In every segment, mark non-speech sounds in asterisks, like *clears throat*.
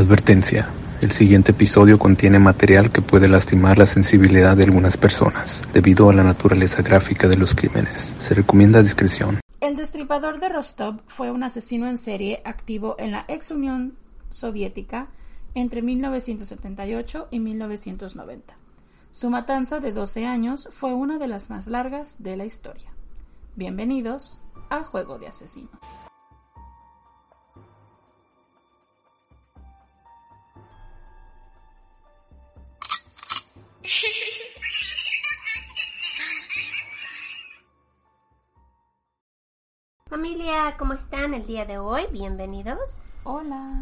Advertencia. El siguiente episodio contiene material que puede lastimar la sensibilidad de algunas personas debido a la naturaleza gráfica de los crímenes. Se recomienda discreción. El destripador de Rostov fue un asesino en serie activo en la ex Unión Soviética entre 1978 y 1990. Su matanza de 12 años fue una de las más largas de la historia. Bienvenidos a Juego de Asesino. *laughs* Familia, ¿cómo están el día de hoy? Bienvenidos. Hola.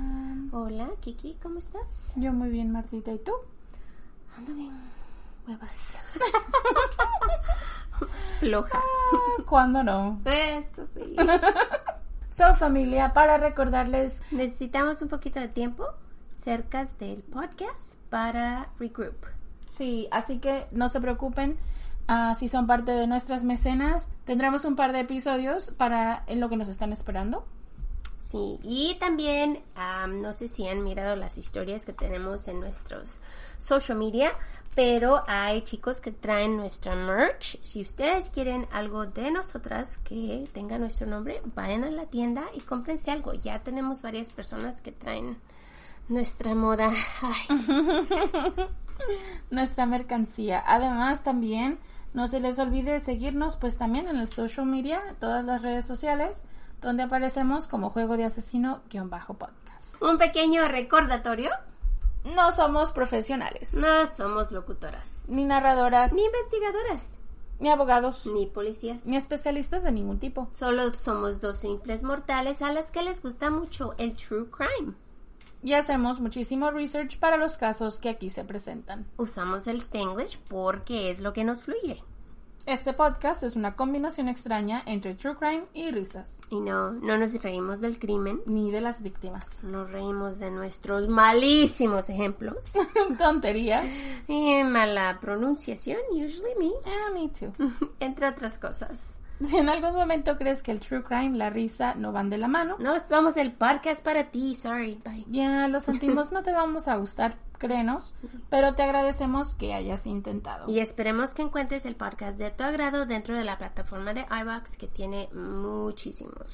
Hola, Kiki, ¿cómo estás? Yo muy bien, Martita. ¿Y tú? Ando bien. Huevas. *laughs* Floja. Ah, ¿Cuándo no? Eso sí. *laughs* So, familia, para recordarles, Necesitamos un poquito de tiempo cerca del podcast para regroup. Sí, así que no se preocupen. ah, si son parte de nuestras mecenas, tendremos un par de episodios para en lo que nos están esperando. Sí, y también am, no sé si han mirado las historias que tenemos en nuestros social media, pero hay chicos que traen nuestra merch. Si ustedes quieren algo de nosotras que tenga nuestro nombre, vayan a la tienda y cómprense algo. Ya tenemos varias personas que traen nuestra moda. Ay, *laughs* *laughs* nuestra mercancía. Además, también no se les olvide seguirnos, pues también en el social media, todas las redes sociales, donde aparecemos como Juego de Asesino-podcast. un pequeño recordatorio. No somos profesionales, No somos locutoras, ni narradoras, ni investigadoras, ni abogados, ni policías. ni especialistas de ningún tipo. Solo somos dos simples mortales a las que les gusta mucho el true crime. Y hacemos muchísimo research para los casos que aquí se presentan. Usamos el Spanglish porque es lo que nos fluye. Este podcast es una combinación extraña entre true crime y risas, Y no, no nos reímos del crimen, ni de las víctimas. *laughs* nos reímos de nuestros malísimos ejemplos. *laughs* Tonterías. y mala pronunciación, usually me, Ah, me too. *laughs* entre otras cosas. Si en algún momento crees que el true crime, la risa no van de la mano, No somos el podcast para ti, sorry, bye. ya lo *laughs* sentimos, no te vamos a gustar, créenos, pero te agradecemos que hayas intentado. Y esperemos que encuentres el podcast de tu agrado dentro de la plataforma de iVox que tiene muchísimos.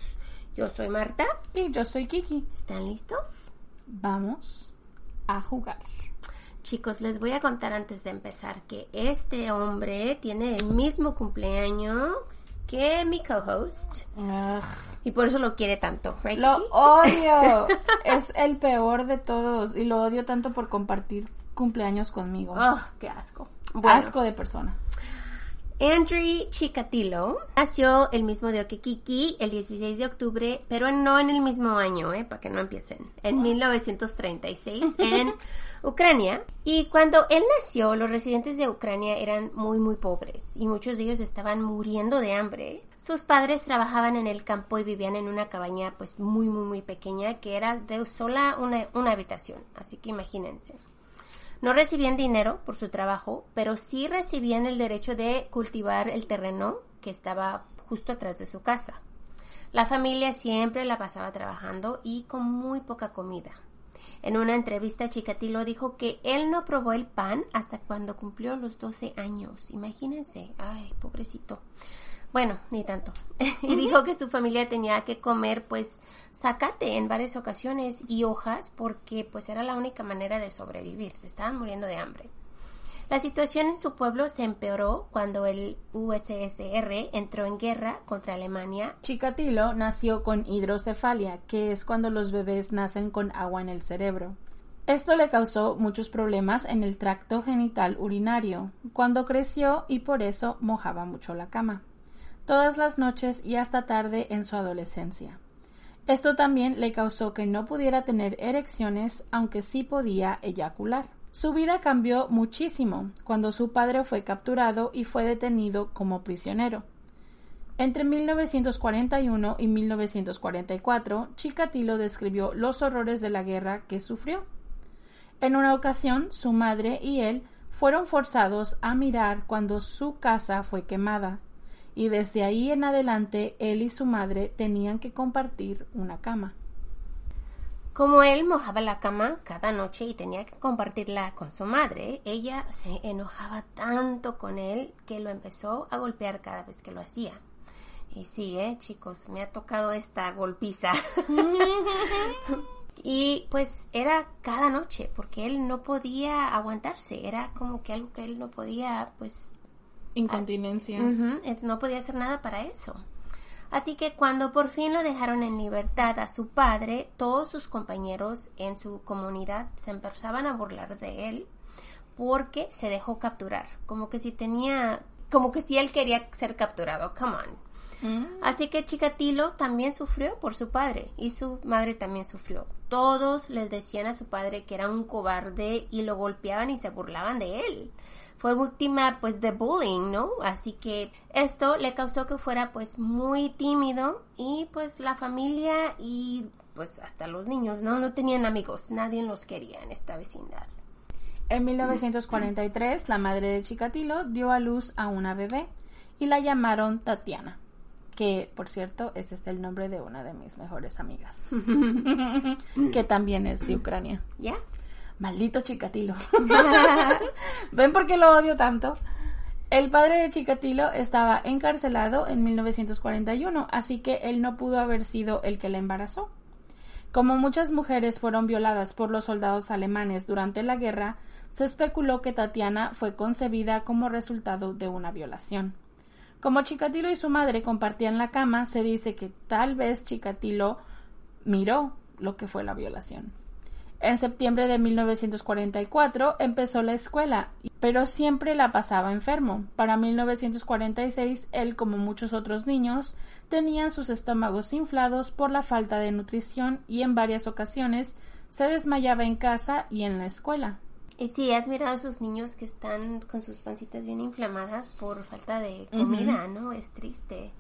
Yo soy Marta. Y yo soy Kiki. ¿Están listos? Vamos a jugar. Chicos, les voy a contar antes de empezar que este hombre tiene el mismo cumpleaños que mi co-host y por eso lo quiere tanto, right? Lo Kiki? odio. *laughs* es el peor de todos y lo odio tanto por compartir cumpleaños conmigo. Oh, qué asco. Bueno, Asco de persona. Andrew Chikatilo nació el mismo día que Kiki, el 16 de octubre, pero no en el mismo año, ¿eh? para que no empiecen, en 1936 en *laughs* Ucrania. Y cuando él nació, los residentes de Ucrania eran muy, muy pobres y muchos de ellos estaban muriendo de hambre. Sus padres trabajaban en el campo y vivían en una cabaña pues muy, muy, muy pequeña que era de sola una, una habitación, así que imagínense. No recibían dinero por su trabajo, pero sí recibían el derecho de cultivar el terreno que estaba justo atrás de su casa. La familia siempre la pasaba trabajando y con muy poca comida. En una entrevista, Chikatilo dijo que él no probó el pan hasta cuando cumplió los 12 años. Imagínense, ay, pobrecito. Bueno, ni tanto. *laughs* y dijo que su familia tenía que comer pues zacate en varias ocasiones y hojas porque pues era la única manera de sobrevivir. Se estaban muriendo de hambre. La situación en su pueblo se empeoró cuando el USSR entró en guerra contra Alemania. Chikatilo nació con hidrocefalia, que es cuando los bebés nacen con agua en el cerebro. Esto le causó muchos problemas en el tracto genital urinario cuando creció y por eso mojaba mucho la cama, todas las noches y hasta tarde en su adolescencia. Esto también le causó que no pudiera tener erecciones, aunque sí podía eyacular. Su vida cambió muchísimo cuando su padre fue capturado y fue detenido como prisionero. Entre 1941 y 1944, Chikatilo describió los horrores de la guerra que sufrió. En una ocasión, su madre y él fueron forzados a mirar cuando su casa fue quemada, y desde ahí en adelante él y su madre tenían que compartir una cama. Como él mojaba la cama cada noche y tenía que compartirla con su madre, ella se enojaba tanto con él que lo empezó a golpear cada vez que lo hacía. Y sí, eh, chicos, me ha tocado esta golpiza. *laughs* y pues era cada noche, porque él no podía aguantarse, era como que algo que él no podía, pues... Incontinencia. Es- no podía hacer nada para eso. Así que cuando por fin lo dejaron en libertad a su padre, todos sus compañeros en su comunidad se empezaban a burlar de él porque se dejó capturar, como que si tenía, como que si él quería ser capturado, come on. Mm. Así que Chikatilo también sufrió por su padre y su madre también sufrió. Todos les decían a su padre que era un cobarde y lo golpeaban y se burlaban de él. Fue víctima pues de bullying, ¿no? Así que esto le causó que fuera pues muy tímido y pues la familia y pues hasta los niños, ¿no? No tenían amigos, nadie los quería en esta vecindad. En 1943, la madre de Chikatilo dio a luz a una bebé y la llamaron Tatiana, que por cierto es este el nombre de una de mis mejores amigas, *laughs* que también es de Ucrania. ¿Ya? Maldito Chikatilo. *laughs* *laughs* ¿Ven por qué lo odio tanto? El padre de Chikatilo estaba encarcelado en 1941, así que él no pudo haber sido el que la embarazó. Como muchas mujeres fueron violadas por los soldados alemanes durante la guerra, se especuló que Tatiana fue concebida como resultado de una violación. Como Chikatilo y su madre compartían la cama, se dice que tal vez Chikatilo miró lo que fue la violación. En septiembre de 1944 empezó la escuela, pero siempre la pasaba enfermo. Para 1946, él, como muchos otros niños, tenían sus estómagos inflados por la falta de nutrición y en varias ocasiones se desmayaba en casa y en la escuela. Y sí, has mirado a esos niños que están con sus pancitas bien inflamadas por falta de comida, ¿no? Es triste.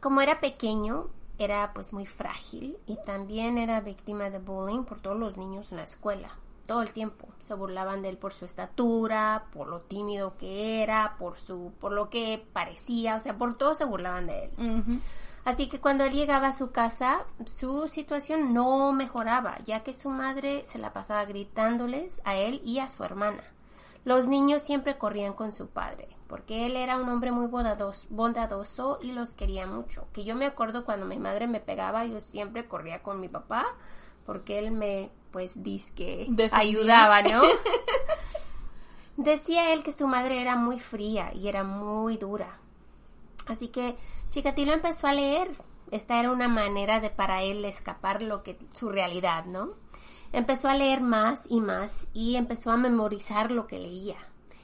Como era pequeño, era pues muy frágil y también era víctima de bullying por todos los niños en la escuela. Todo el tiempo se burlaban de él por su estatura, por lo tímido que era, por su por lo que parecía, o sea, por todo se burlaban de él. Así que cuando él llegaba a su casa, su situación no mejoraba, ya que su madre se la pasaba gritándoles a él y a su hermana. Los niños siempre corrían con su padre, porque él era un hombre muy bondadoso, bondadoso y los quería mucho. Que yo me acuerdo cuando mi madre me pegaba, yo siempre corría con mi papá, porque él me, pues, disque Defendía. ayudaba, ¿no? *laughs* Decía él que su madre era muy fría y era muy dura. Así que Chikatilo empezó a leer. Esta era una manera de para él escapar lo que su realidad, ¿no? Empezó a leer más y más y empezó a memorizar lo que leía.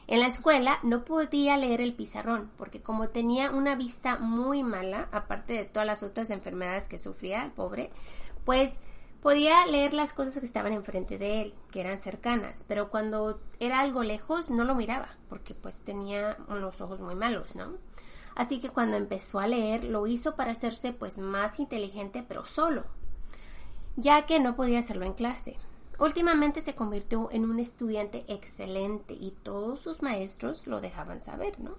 En la escuela no podía leer el pizarrón porque como tenía una vista muy mala, aparte de todas las otras enfermedades que sufría el pobre, pues podía leer las cosas que estaban enfrente de él, que eran cercanas, pero cuando era algo lejos no lo miraba porque pues tenía unos ojos muy malos, ¿no? Así que cuando empezó a leer lo hizo para hacerse pues más inteligente pero solo, ya que no podía hacerlo en clase. Últimamente se convirtió en un estudiante excelente y todos sus maestros lo dejaban saber, ¿no?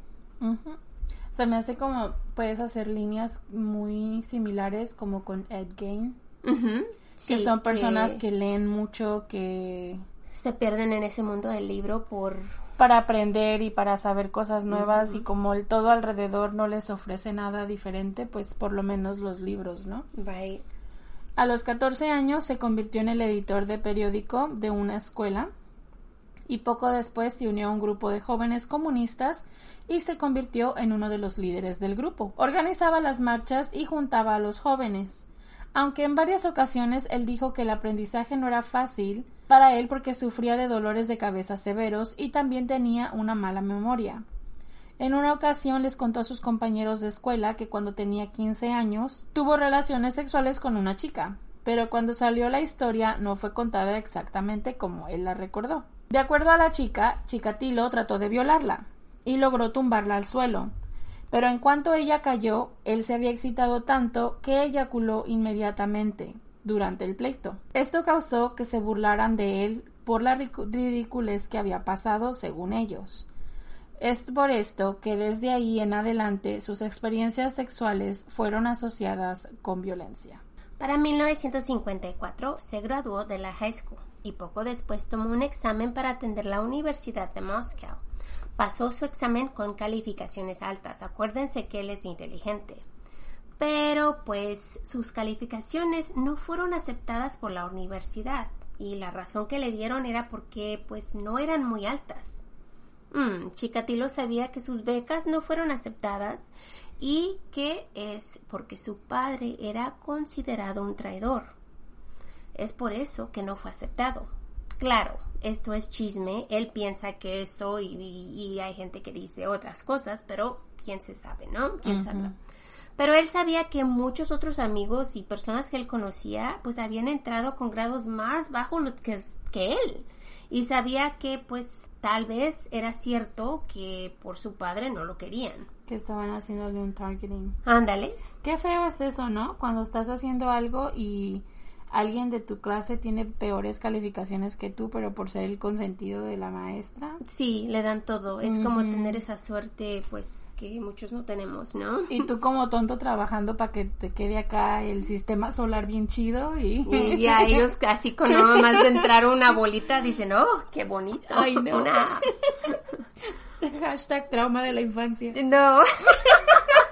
Se me hace como puedes hacer líneas muy similares como con Ed Gain, Ujú. que Sí, son personas que que leen mucho, que se pierden en ese mundo del libro por para aprender y para saber cosas nuevas y como el todo alrededor no les ofrece nada diferente, pues por lo menos los libros, ¿no? Right. A los 14 años se convirtió en el editor de periódico de una escuela y poco después se unió a un grupo de jóvenes comunistas y se convirtió en uno de los líderes del grupo. Organizaba las marchas y juntaba a los jóvenes. Aunque en varias ocasiones él dijo que el aprendizaje no era fácil para él porque sufría de dolores de cabeza severos y también tenía una mala memoria. En una ocasión les contó a sus compañeros de escuela que cuando tenía 15 años tuvo relaciones sexuales con una chica, pero cuando salió la historia no fue contada exactamente como él la recordó. De acuerdo a la chica, Chikatilo trató de violarla y logró tumbarla al suelo, pero en cuanto ella cayó, él se había excitado tanto que eyaculó inmediatamente durante el pleito. Esto causó que se burlaran de él por la ridicu- ridiculez que había pasado según ellos. Es por esto que desde ahí en adelante sus experiencias sexuales fueron asociadas con violencia. Para 1954 se graduó de la high school y poco después tomó un examen para atender la Universidad de Moscow. Pasó su examen con calificaciones altas. Acuérdense que él es inteligente. Pero pues sus calificaciones no fueron aceptadas por la universidad y la razón que le dieron era porque pues no eran muy altas. Mm, Chikatilo sabía que sus becas no fueron aceptadas y que es porque su padre era considerado un traidor. Es por eso que no fue aceptado. Claro, esto es chisme, él piensa que eso y, hay gente que dice otras cosas, pero quién se sabe, ¿no? ¿Quién sabe? Pero él sabía que muchos otros amigos y personas que él conocía pues habían entrado con grados más bajos que, que él. Y sabía que pues tal vez era cierto que por su padre no lo querían. Que estaban haciéndole un targeting. Ándale. Qué feo es eso, ¿no? Cuando estás haciendo algo y alguien de tu clase tiene peores calificaciones que tú, pero por ser el consentido de la maestra. Sí, le dan todo. Es como tener esa suerte, pues, que muchos no tenemos, ¿no? Y tú como tonto trabajando para que te quede acá el sistema solar bien chido y... *laughs* Y ya ellos casi con nada más de entrar una bolita dicen, oh, qué bonito. Ay, no. *laughs* Hashtag trauma de la infancia. No. *laughs*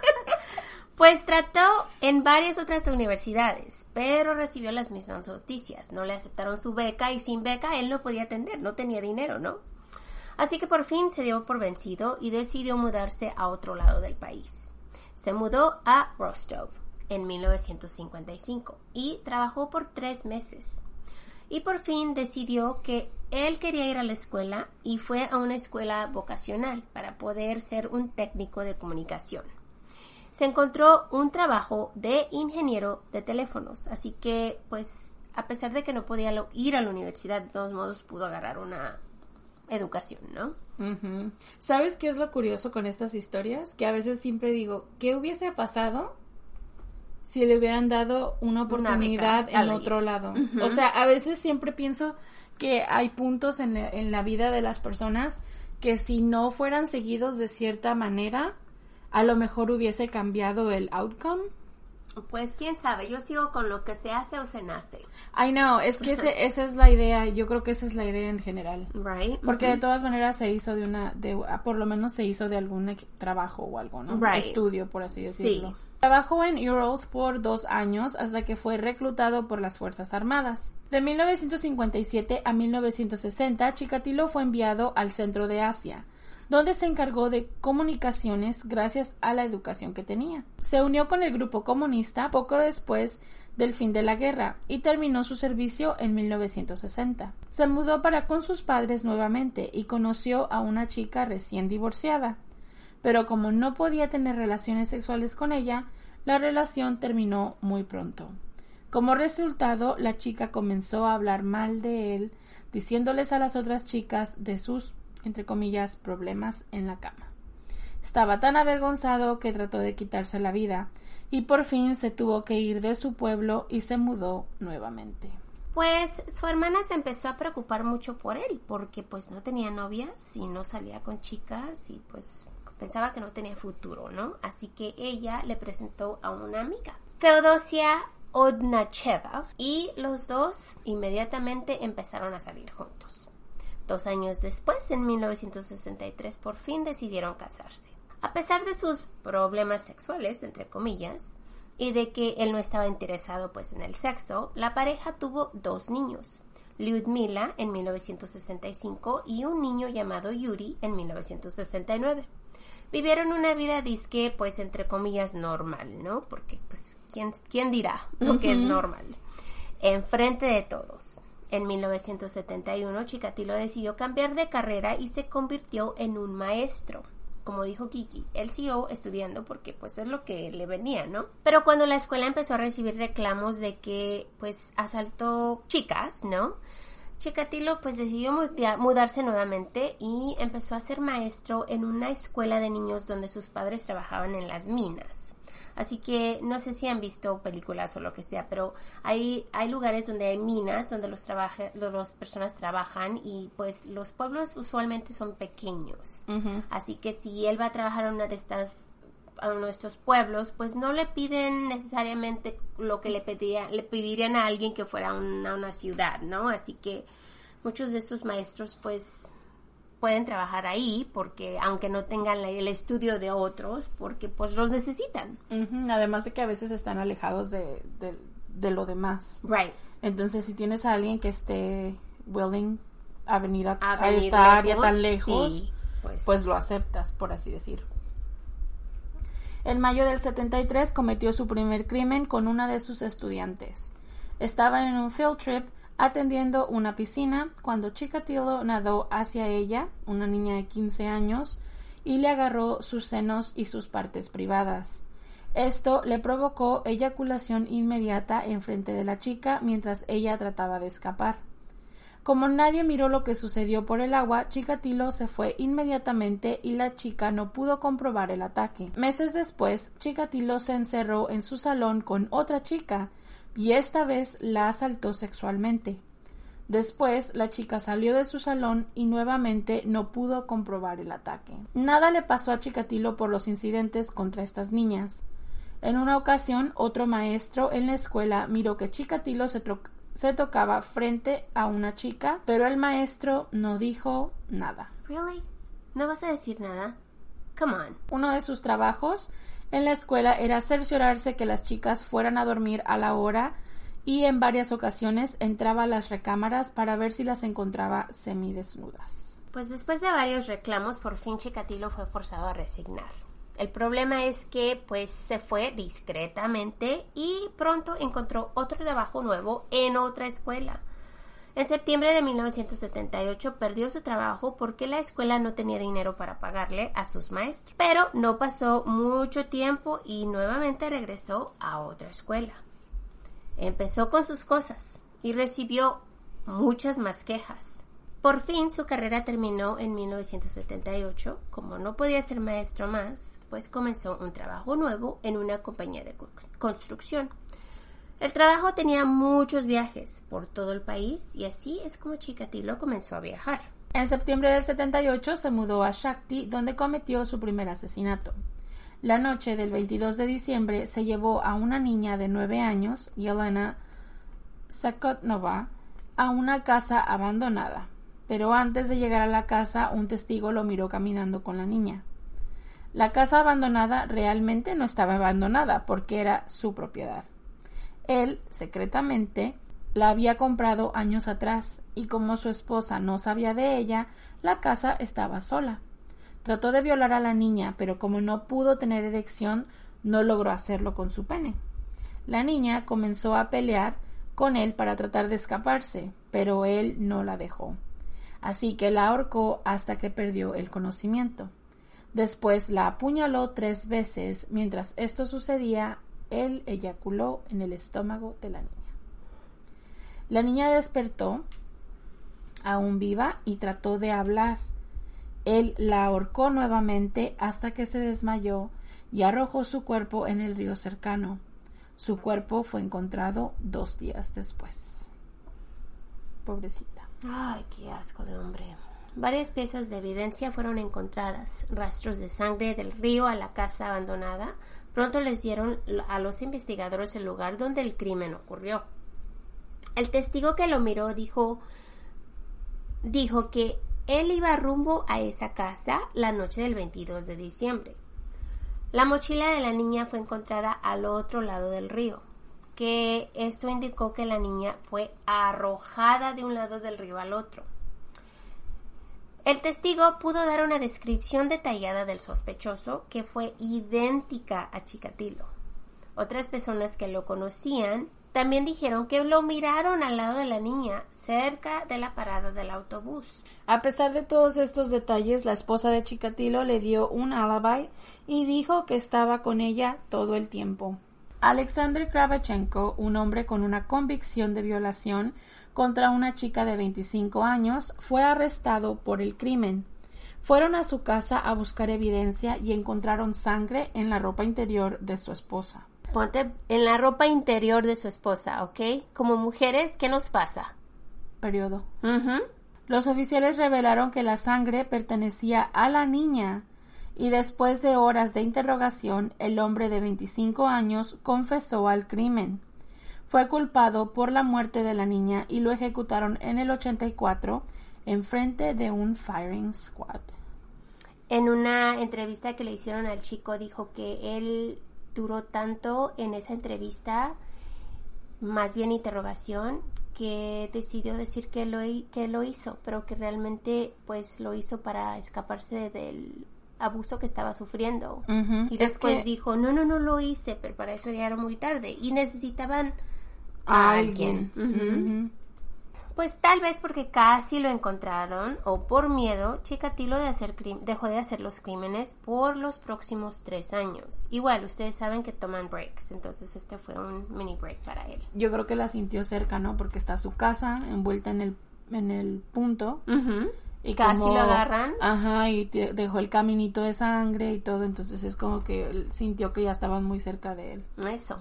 Pues trató en varias otras universidades, pero recibió las mismas noticias. No le aceptaron su beca y sin beca él no podía atender, no tenía dinero, ¿no? Así que por fin se dio por vencido y decidió mudarse a otro lado del país. Se mudó a Rostov en 1955 y trabajó por tres meses. Y por fin decidió que él quería ir a la escuela y fue a una escuela vocacional para poder ser un técnico de comunicación se encontró un trabajo de ingeniero de teléfonos. Así que, pues, a pesar de que no podía ir a la universidad, de todos modos pudo agarrar una educación, ¿no? ¿Sabes qué es lo curioso con estas historias? Que a veces siempre digo, ¿qué hubiese pasado si le hubieran dado una oportunidad en otro lado? O sea, a veces siempre pienso que hay puntos en en la vida de las personas que si no fueran seguidos de cierta manera, a lo mejor hubiese cambiado el outcome. Pues quién sabe, yo sigo con lo que se hace o se nace. I know, es que *laughs* esa es la idea, yo creo que esa es la idea en general. Right. Porque de todas maneras se hizo de una, de, ah, por lo menos se hizo de algún trabajo o algo, ¿no? Right. Estudio, por así decirlo. Sí. Trabajó en Urals por dos años hasta que fue reclutado por las Fuerzas Armadas. De 1957 a 1960, Chikatilo fue enviado al centro de Asia donde se encargó de comunicaciones gracias a la educación que tenía. Se unió con el grupo comunista poco después del fin de la guerra y terminó su servicio en 1960. Se mudó para con sus padres nuevamente y conoció a una chica recién divorciada. Pero como no podía tener relaciones sexuales con ella, la relación terminó muy pronto. Como resultado, la chica comenzó a hablar mal de él, diciéndoles a las otras chicas de sus entre comillas, problemas en la cama. Estaba tan avergonzado que trató de quitarse la vida y por fin se tuvo que ir de su pueblo y se mudó nuevamente. Pues su hermana se empezó a preocupar mucho por él porque pues no tenía novias y no salía con chicas y pues pensaba que no tenía futuro, ¿no? Así que ella le presentó a una amiga, Feodosia Odnacheva, y los dos inmediatamente empezaron a salir juntos. Dos años después, en 1963, por fin decidieron casarse. A pesar de sus problemas sexuales, entre comillas, y de que él no estaba interesado pues en el sexo, la pareja tuvo dos niños, Lyudmila en 1965 y un niño llamado Yuri en 1969. Vivieron una vida disque pues entre comillas normal, ¿no? Porque pues quién, quién dirá lo que es normal. Enfrente de todos. En 1971, Chikatilo decidió cambiar de carrera y se convirtió en un maestro. Como dijo Kiki, él siguió estudiando porque pues es lo que le venía, ¿no? Pero cuando la escuela empezó a recibir reclamos de que pues asaltó chicas, ¿no? Chikatilo pues decidió mudarse nuevamente y empezó a ser maestro en una escuela de niños donde sus padres trabajaban en las minas. Así que no sé si han visto películas o lo que sea, pero hay, hay lugares donde hay minas, donde los las personas trabajan y pues los pueblos usualmente son pequeños. Así que si él va a trabajar en una de estas a nuestros pueblos, pues no le piden necesariamente lo que le, pedía, le pedirían a alguien que fuera a una ciudad, ¿no? Así que muchos de estos maestros, pues pueden trabajar ahí porque aunque no tengan el estudio de otros porque pues los necesitan. Además de que a veces están alejados de, de, lo demás. Right. Entonces si tienes a alguien que esté willing a venir a, esta área tan lejos pues. pues lo aceptas por así decir. En mayo del 73 cometió su primer crimen con una de sus estudiantes. Estaban en un field trip atendiendo una piscina cuando Chikatilo nadó hacia ella, una niña de 15 años, y le agarró sus senos y sus partes privadas. Esto le provocó eyaculación inmediata en frente de la chica mientras ella trataba de escapar. Como nadie miró lo que sucedió por el agua, Chikatilo se fue inmediatamente y la chica no pudo comprobar el ataque. Meses después, Chikatilo se encerró en su salón con otra chica y esta vez la asaltó sexualmente. Después, la chica salió de su salón y nuevamente no pudo comprobar el ataque. Nada le pasó a Chikatilo por los incidentes contra estas niñas. En una ocasión, otro maestro en la escuela miró que Chikatilo se, se tocaba frente a una chica, pero el maestro no dijo nada. Really? ¿No vas a decir nada? Come on. Uno de sus trabajos en la escuela era cerciorarse que las chicas fueran a dormir a la hora y en varias ocasiones entraba a las recámaras para ver si las encontraba semidesnudas. Pues después de varios reclamos, por fin Chikatilo fue forzado a resignar. El problema es que pues se fue discretamente y pronto encontró otro trabajo nuevo en otra escuela. En septiembre de 1978 perdió su trabajo porque la escuela no tenía dinero para pagarle a sus maestros. Pero no pasó mucho tiempo y nuevamente regresó a otra escuela. Empezó con sus cosas y recibió muchas más quejas. Por fin su carrera terminó en 1978. Como no podía ser maestro más, pues comenzó un trabajo nuevo en una compañía de construcción. El trabajo tenía muchos viajes por todo el país y así es como Chikatilo comenzó a viajar. En septiembre del 78 se mudó a Shakti, donde cometió su primer asesinato. La noche del 22 de diciembre se llevó a una niña de nueve años, Yelena Sakotnova, a una casa abandonada. Pero antes de llegar a la casa, un testigo lo miró caminando con la niña. La casa abandonada realmente no estaba abandonada porque era su propiedad. Él, secretamente, la había comprado años atrás y como su esposa no sabía de ella, la casa estaba sola. Trató de violar a la niña, pero como no pudo tener erección, no logró hacerlo con su pene. La niña comenzó a pelear con él para tratar de escaparse, pero él no la dejó. Así que la ahorcó hasta que perdió el conocimiento. Después la apuñaló tres veces. Mientras esto sucedía, él eyaculó en el estómago de la niña. La niña despertó, aún viva, y trató de hablar. Él la ahorcó nuevamente hasta que se desmayó y arrojó su cuerpo en el río cercano. Su cuerpo fue encontrado dos días después. Pobrecita. Ay, qué asco de hombre. Varias piezas de evidencia fueron encontradas, rastros de sangre del río a la casa abandonada, Pronto les dieron a los investigadores el lugar donde el crimen ocurrió. El testigo que lo miró dijo, dijo que él iba rumbo a esa casa la noche del 22 de diciembre. La mochila de la niña fue encontrada al otro lado del río, que esto indicó que la niña fue arrojada de un lado del río al otro. El testigo pudo dar una descripción detallada del sospechoso que fue idéntica a Chikatilo. Otras personas que lo conocían también dijeron que lo miraron al lado de la niña, cerca de la parada del autobús. A pesar de todos estos detalles, la esposa de Chikatilo le dio un alibi y dijo que estaba con ella todo el tiempo. Alexander Kravchenko, un hombre con una convicción de violación, contra una chica de 25 años, fue arrestado por el crimen. Fueron a su casa a buscar evidencia y encontraron sangre en la ropa interior de su esposa. Ponte en la ropa interior de su esposa, ¿ok? Como mujeres, ¿qué nos pasa? Periodo. Los oficiales revelaron que la sangre pertenecía a la niña y después de horas de interrogación, el hombre de 25 años confesó al crimen. Fue culpado por la muerte de la niña y lo ejecutaron en el 84 en frente de un firing squad. En una entrevista que le hicieron al chico dijo que él duró tanto en esa entrevista, más bien interrogación, que decidió decir que lo, que lo hizo, pero que realmente pues lo hizo para escaparse del abuso que estaba sufriendo. Y después dijo, no, no, no lo hice, pero para eso ya era muy tarde. Y necesitaban a, alguien. Pues tal vez porque casi lo encontraron o por miedo, Chikatilo de hacer dejó de hacer los crímenes por los próximos tres años. Igual, ustedes saben que toman breaks, entonces este fue un mini break para él. Yo creo que la sintió cerca, ¿no? Porque está su casa envuelta en el, en el punto. Y casi lo agarran. Ajá, y dejó el caminito de sangre y todo, entonces es como que sintió que ya estaban muy cerca de él. Eso.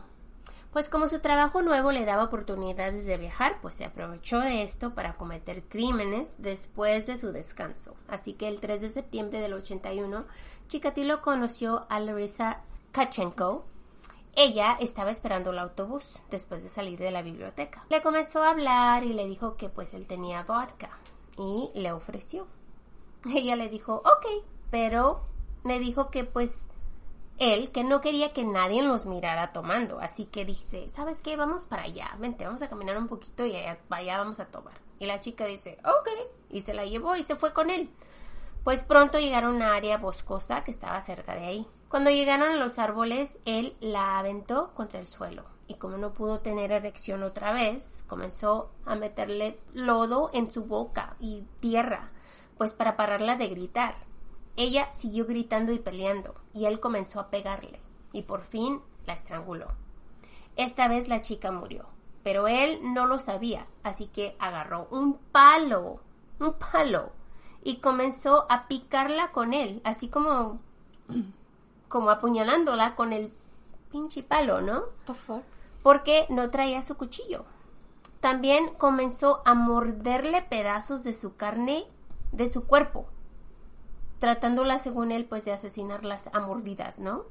Pues como su trabajo nuevo le daba oportunidades de viajar, pues se aprovechó de esto para cometer crímenes después de su descanso. Así que el 3 de septiembre del 81, Chikatilo conoció a Larissa Kachenko. Ella estaba esperando el autobús después de salir de la biblioteca. Le comenzó a hablar y le dijo que pues él tenía vodka y le ofreció. *laughs* Ella le dijo, ok, pero le dijo que pues él que no quería que nadie los mirara tomando, así que dice, ¿sabes qué? Vamos para allá, vente, vamos a caminar un poquito y allá, vamos a tomar. Y la chica dice, ok, y se la llevó y se fue con él. Pues pronto llegaron a una área boscosa que estaba cerca de ahí. Cuando llegaron a los árboles, él la aventó contra el suelo. Y como no pudo tener erección otra vez, comenzó a meterle lodo en su boca y tierra, pues para pararla de gritar. Ella siguió gritando y peleando, y él comenzó a pegarle, y por fin la estranguló. Esta vez la chica murió, pero él no lo sabía, así que agarró un palo, un palo, y comenzó a picarla con él, así como *clears throat* como apuñalándola con el pinche palo, ¿no? Porque no traía su cuchillo. También comenzó a morderle pedazos de su carne de su cuerpo tratándola según él pues de asesinarlas a mordidas, ¿no?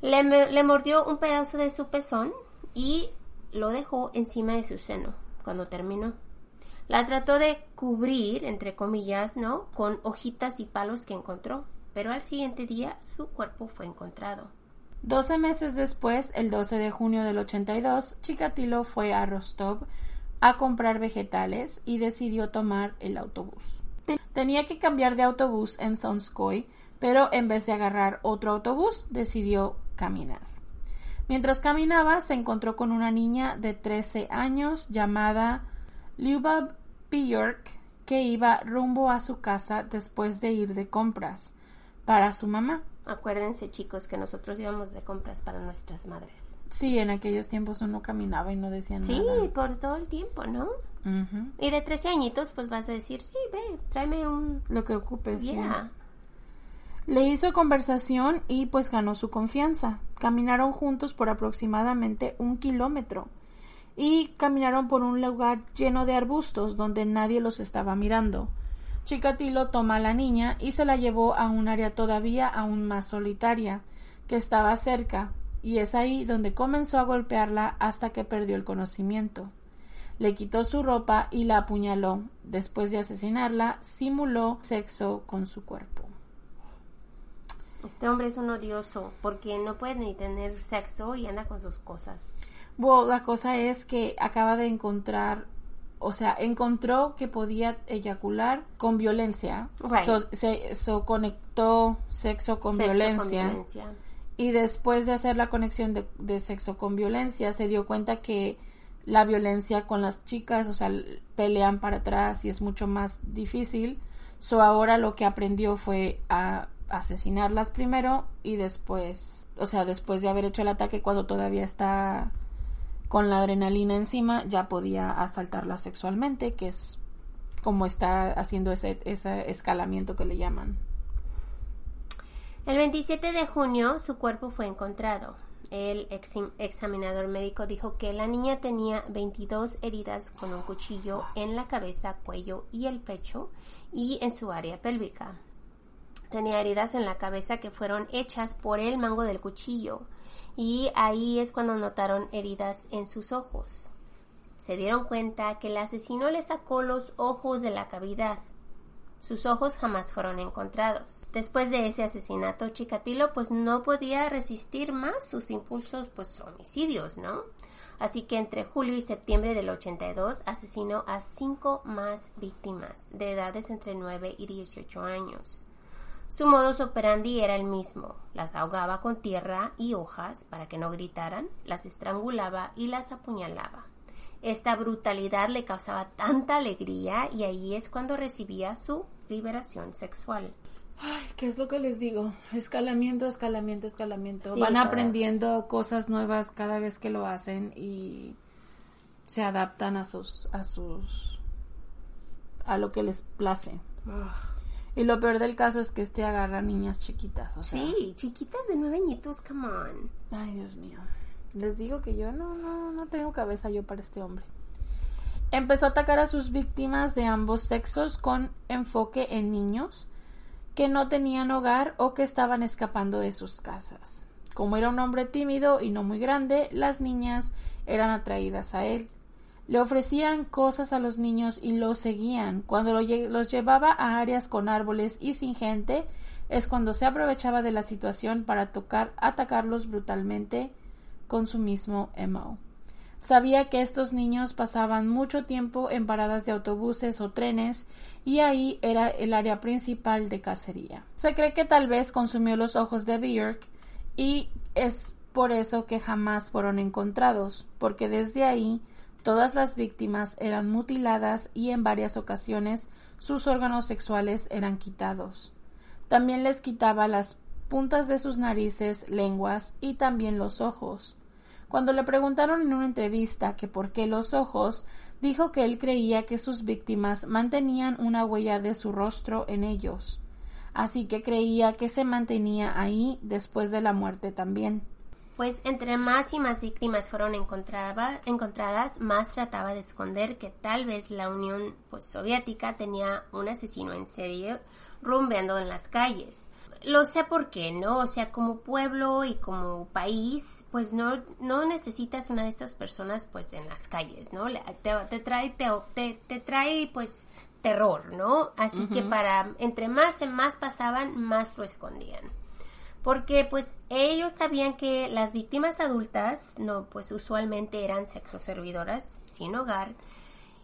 Le, le, mordió un pedazo de su pezón y lo dejó encima de su seno cuando terminó. La trató de cubrir, entre comillas, ¿no? Con hojitas y palos que encontró, pero al siguiente día su cuerpo fue encontrado. Doce meses después, el 12 de junio del 82, Chikatilo fue a Rostov a comprar vegetales y decidió tomar el autobús. Tenía que cambiar de autobús en Sonskoy, pero en vez de agarrar otro autobús, decidió caminar. Mientras caminaba, se encontró con una niña de 13 años llamada Lyubab Bjork, que iba rumbo a su casa después de ir de compras para su mamá. Acuérdense, chicos, que nosotros íbamos de compras para nuestras madres. Sí, en aquellos tiempos uno caminaba y no decía nada. Sí, por todo el tiempo, ¿no? Y de 13 añitos, pues vas a decir, sí, ve, tráeme un... Lo que ocupes. Le hizo conversación y pues ganó su confianza. Caminaron juntos por aproximadamente un kilómetro y caminaron por un lugar lleno de arbustos donde nadie los estaba mirando. Chikatilo toma a la niña y se la llevó a un área todavía aún más solitaria, que estaba cerca, y es ahí donde comenzó a golpearla hasta que perdió el conocimiento le quitó su ropa y la apuñaló. Después de asesinarla, simuló sexo con su cuerpo. Este hombre es un odioso porque no puede ni tener sexo y anda con sus cosas. Bueno, la cosa es que acaba de encontrar, o sea, encontró que podía eyacular con violencia. se conectó sexo con violencia. Y después de hacer la conexión de sexo con violencia, se dio cuenta que la violencia con las chicas, o sea, pelean para atrás y es mucho más difícil. So ahora lo que aprendió fue a asesinarlas primero y después, o sea, después de haber hecho el ataque cuando todavía está con la adrenalina encima, ya podía asaltarlas sexualmente, que es como está haciendo ese, ese escalamiento que le llaman. El 27 de junio su cuerpo fue encontrado. El examinador médico dijo que la niña tenía 22 heridas con un cuchillo en la cabeza, cuello y el pecho y en su área pélvica. Tenía heridas en la cabeza que fueron hechas por el mango del cuchillo y ahí es cuando notaron heridas en sus ojos. Se dieron cuenta que el asesino le sacó los ojos de la cavidad. Sus ojos jamás fueron encontrados. Después de ese asesinato, Chikatilo pues no podía resistir más sus impulsos pues homicidios, ¿no? Así que entre julio y septiembre del 82 asesinó a cinco más víctimas de edades entre 9 y 18 años. Su modus operandi era el mismo. Las ahogaba con tierra y hojas para que no gritaran, las estrangulaba y las apuñalaba. Esta brutalidad le causaba tanta alegría y ahí es cuando recibía su liberación sexual. Ay, ¿qué es lo que les digo? Escalamiento, escalamiento, escalamiento. Van aprendiendo cosas nuevas cada vez que lo hacen y se adaptan a sus, a sus, a lo que les place. Y lo peor del caso es que este agarra niñas chiquitas, o sea. Sí, chiquitas de nueve añitos, come on. Ay, Dios mío. Les digo que yo no, no, no tengo cabeza yo para este hombre. Empezó a atacar a sus víctimas de ambos sexos con enfoque en niños que no tenían hogar o que estaban escapando de sus casas. Como era un hombre tímido y no muy grande, las niñas eran atraídas a él. Le ofrecían cosas a los niños y los seguían. Cuando los llevaba a áreas con árboles y sin gente, es cuando se aprovechaba de la situación para tocar, atacarlos brutalmente con su mismo MO. Sabía que estos niños pasaban mucho tiempo en paradas de autobuses o trenes y ahí era el área principal de cacería. Se cree que tal vez consumió los ojos de Björk y es por eso que jamás fueron encontrados, porque desde ahí Todas las víctimas eran mutiladas y en varias ocasiones sus órganos sexuales eran quitados. También les quitaba las puntas de sus narices, lenguas y también los ojos. Cuando le preguntaron en una entrevista que por qué los ojos, dijo que él creía que sus víctimas mantenían una huella de su rostro en ellos, así que creía que se mantenía ahí después de la muerte también pues entre más y más víctimas fueron encontradas, más trataba de esconder que tal vez la Unión pues, Soviética tenía un asesino en serie rumbeando en las calles. Lo sé por qué, ¿no? O sea, como pueblo y como país, pues no, no necesitas una de estas personas pues en las calles, ¿no? Te, te trae, te, te, trae pues terror, ¿no? Así que para, entre más en más pasaban, más lo escondían porque pues ellos sabían que las víctimas adultas no pues usualmente eran sexoservidoras sin hogar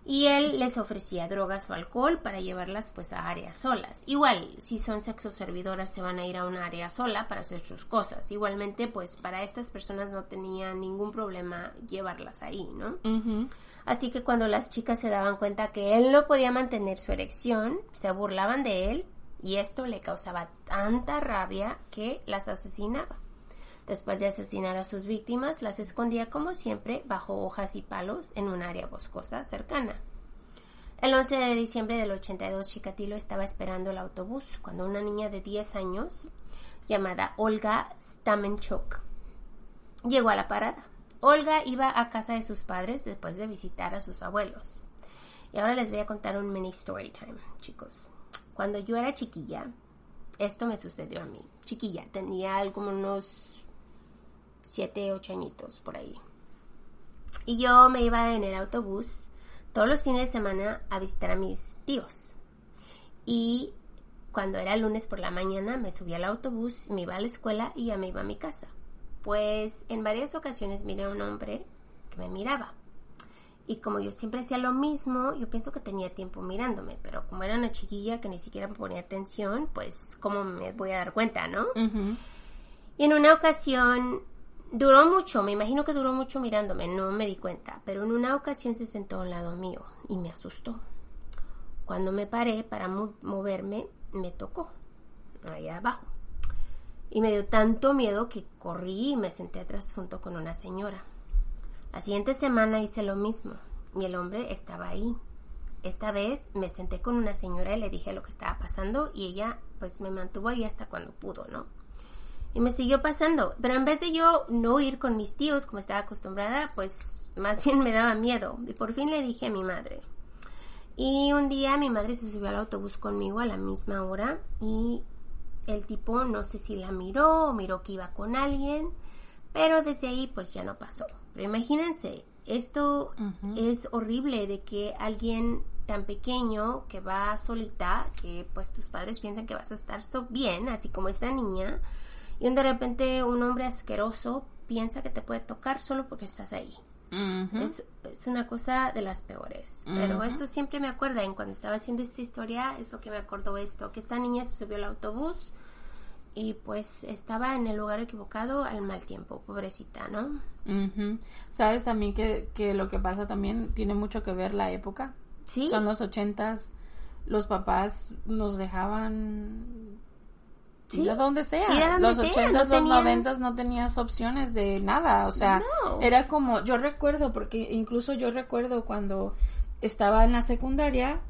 y él les ofrecía drogas o alcohol para llevarlas pues a áreas solas. Igual, si son sexoservidoras se van a ir a un área sola para hacer sus cosas. Igualmente pues para estas personas no tenía ningún problema llevarlas ahí, ¿no? Así que cuando las chicas se daban cuenta que él no podía mantener su erección, se burlaban de él y esto le causaba tanta rabia que las asesinaba. Después de asesinar a sus víctimas, las escondía como siempre bajo hojas y palos en un área boscosa cercana. El 11 de diciembre del 82, Chikatilo estaba esperando el autobús cuando una niña de 10 años, llamada Olga Stamenchuk, llegó a la parada. Olga iba a casa de sus padres después de visitar a sus abuelos. Y ahora les voy a contar un mini story time, chicos. Cuando yo era chiquilla, esto me sucedió a mí. Chiquilla, tenía como unos 7, 8 añitos por ahí. Y yo me iba en el autobús todos los fines de semana a visitar a mis tíos. Y cuando era lunes por la mañana me subía al autobús, me iba a la escuela y ya me iba a mi casa. Pues en varias ocasiones miré a un hombre que me miraba. Y como yo siempre hacía lo mismo, yo pienso que tenía tiempo mirándome, pero como era una chiquilla que ni siquiera me ponía atención, pues cómo me voy a dar cuenta, ¿no? Y en una ocasión duró mucho, me imagino que duró mucho mirándome, no me di cuenta, pero en una ocasión se sentó a un lado mío y me asustó. Cuando me paré para moverme, me tocó, allá abajo. Y me dio tanto miedo que corrí y me senté atrás junto con una señora. La siguiente semana hice lo mismo y el hombre estaba ahí. Esta vez me senté con una señora y le dije lo que estaba pasando y ella pues me mantuvo ahí hasta cuando pudo, ¿no? Y me siguió pasando, pero en vez de yo no ir con mis tíos como estaba acostumbrada, pues más bien me daba miedo y por fin le dije a mi madre. Y un día mi madre se subió al autobús conmigo a la misma hora y El tipo no sé si la miró o miró que iba con alguien, pero desde ahí pues ya no pasó. Pero imagínense, esto es horrible de que alguien tan pequeño que va solita, que pues tus padres piensan que vas a estar so bien, así como esta niña, y de repente un hombre asqueroso piensa que te puede tocar solo porque estás ahí. es, es, una cosa de las peores. Pero esto siempre me acuerda, en cuando estaba haciendo esta historia, es lo que me acordó esto, que esta niña se subió al autobús y pues estaba en el lugar equivocado al mal tiempo, pobrecita, ¿no? Sabes también que, que lo que pasa también tiene mucho que ver la época. Sí. Son los ochentas, los papás nos dejaban ir a donde sea. los ochentas, los noventas no tenías opciones de nada, o sea, era como, yo recuerdo, porque incluso yo recuerdo cuando estaba en la secundaria,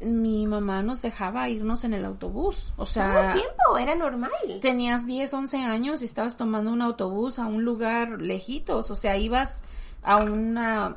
mi mamá nos dejaba irnos en el autobús. O sea, todo el tiempo, era normal. Tenías 10, 11 años y estabas tomando un autobús a un lugar lejitos, o sea, ibas a una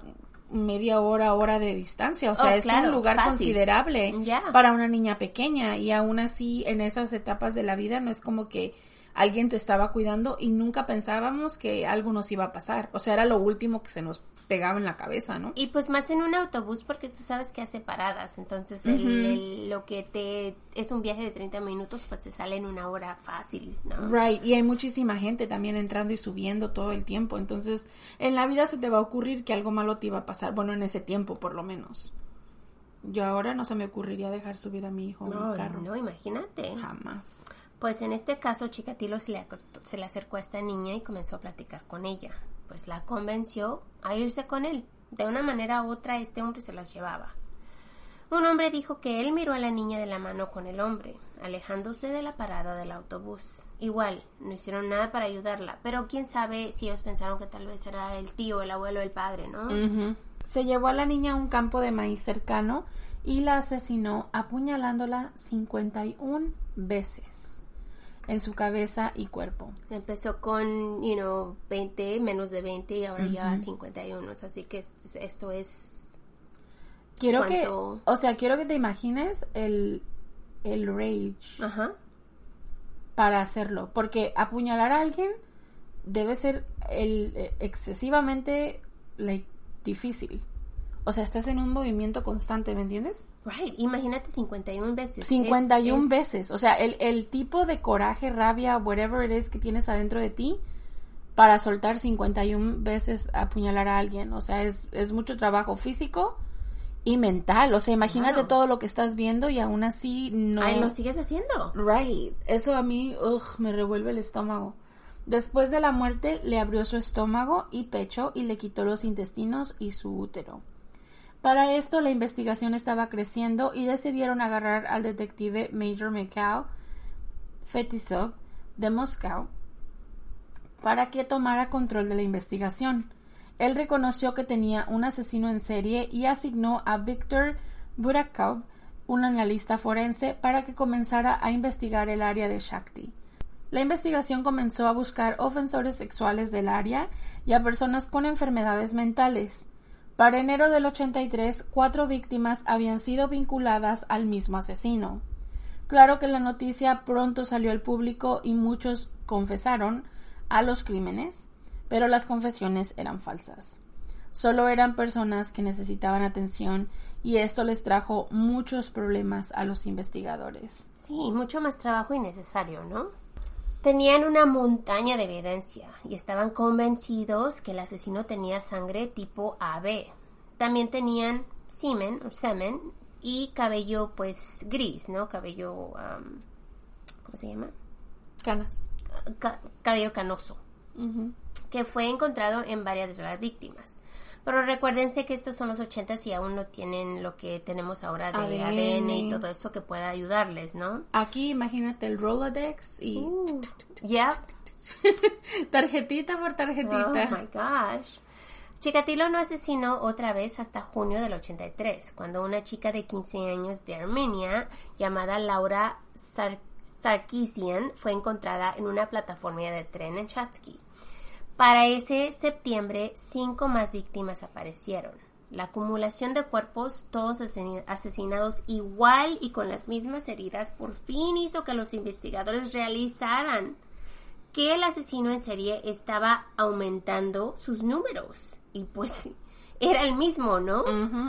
media hora, hora de distancia, o sea, oh, es un lugar considerable para una niña pequeña y aún así en esas etapas de la vida no es como que alguien te estaba cuidando y nunca pensábamos que algo nos iba a pasar, o sea, era lo último que se nos pegaba en la cabeza, ¿no? Y pues más en un autobús porque tú sabes que hace paradas, entonces lo que te es un viaje de 30 minutos pues te sale en una hora fácil, ¿no? Right, y hay muchísima gente también entrando y subiendo todo el tiempo, entonces en la vida se te va a ocurrir que algo malo te iba a pasar, bueno, en ese tiempo por lo menos. Yo ahora no se me ocurriría dejar subir a mi hijo en un carro. No, imagínate. Jamás. Pues en este caso, Chikatilo se le, se le acercó a esta niña y comenzó a platicar con ella pues la convenció a irse con él. De una manera u otra este hombre se las llevaba. Un hombre dijo que él miró a la niña de la mano con el hombre, alejándose de la parada del autobús. Igual, no hicieron nada para ayudarla, pero quién sabe si ellos pensaron que tal vez era el tío, el abuelo, el padre, ¿no? Se llevó a la niña a un campo de maíz cercano y la asesinó apuñalándola 51 veces en su cabeza y cuerpo. Empezó con, you know, 20, menos de 20 y ahora ya 51. Así que esto es... Quiero que, o sea, quiero que te imagines el, el rage Ajá. para hacerlo. Porque apuñalar a alguien debe ser el, eh, excesivamente like, difícil. O sea, estás en un movimiento constante, ¿me entiendes? Right, imagínate 51 veces. 51 veces. O sea, el, el, tipo de coraje, rabia, whatever it is que tienes adentro de ti para soltar 51 veces apuñalar a alguien. O sea, es, es mucho trabajo físico y mental. O sea, imagínate todo lo que estás viendo y aún así no. Ay, lo sigues haciendo. Right. Eso a mí, ugh, me revuelve el estómago. Después de la muerte, le abrió su estómago y pecho y le quitó los intestinos y su útero. Para esto la investigación estaba creciendo y decidieron agarrar al detective Major Mikhail Fetisov de Moscú para que tomara control de la investigación. Él reconoció que tenía un asesino en serie y asignó a Viktor Burakov, un analista forense, para que comenzara a investigar el área de Shakti. La investigación comenzó a buscar ofensores sexuales del área y a personas con enfermedades mentales. Para enero del 83, cuatro víctimas habían sido vinculadas al mismo asesino. Claro que la noticia pronto salió al público y muchos confesaron a los crímenes, pero las confesiones eran falsas. Solo eran personas que necesitaban atención y esto les trajo muchos problemas a los investigadores. Sí, mucho más trabajo innecesario, ¿no? Tenían una montaña de evidencia y estaban convencidos que el asesino tenía sangre tipo AB. También tenían semen o semen y cabello pues gris, ¿no? Cabello, ¿cómo se llama? Canas. cabello canoso, que fue encontrado en varias de las víctimas. Pero recuérdense que estos son los 80 y aún no tienen lo que tenemos ahora de ADN, y todo eso que pueda ayudarles, ¿no? Aquí imagínate el Rolodex y... Uh, ya. *laughs* tarjetita por tarjetita. Oh my gosh. Chikatilo no asesinó otra vez hasta junio del 83, cuando una chica de 15 años de Armenia, llamada Laura Sarkisian, fue encontrada en una plataforma de tren en Chatsky. Para ese septiembre, cinco más víctimas aparecieron. La acumulación de cuerpos, todos asesinados igual y con las mismas heridas, por fin hizo que los investigadores realizaran que el asesino en serie estaba aumentando sus números. Y pues *laughs* era el mismo, ¿no?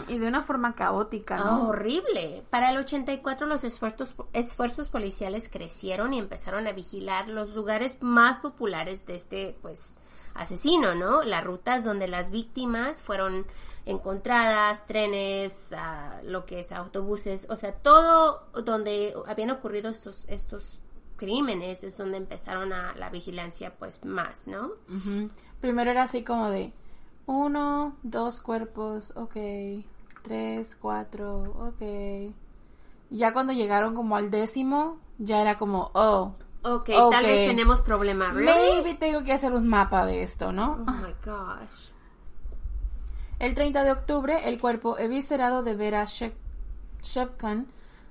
Y de una forma caótica, ¿no? Horrible. Para el 84 los esfuerzos, esfuerzos policiales crecieron y empezaron a vigilar los lugares más populares de este, pues, asesino, ¿no? Las rutas donde las víctimas fueron encontradas, trenes, lo que es autobuses, o sea, todo donde habían ocurrido estos, estos crímenes es donde empezaron a la vigilancia, pues, más, ¿no? Primero era así como de uno, dos cuerpos, ok. Tres, cuatro, ok. Ya cuando llegaron como al décimo, ya era como, oh. Ok, tal vez tenemos problema, Maybe tengo que hacer un mapa de esto, ¿no? Oh my gosh. El 30 de octubre, el cuerpo eviscerado de Vera Shepkan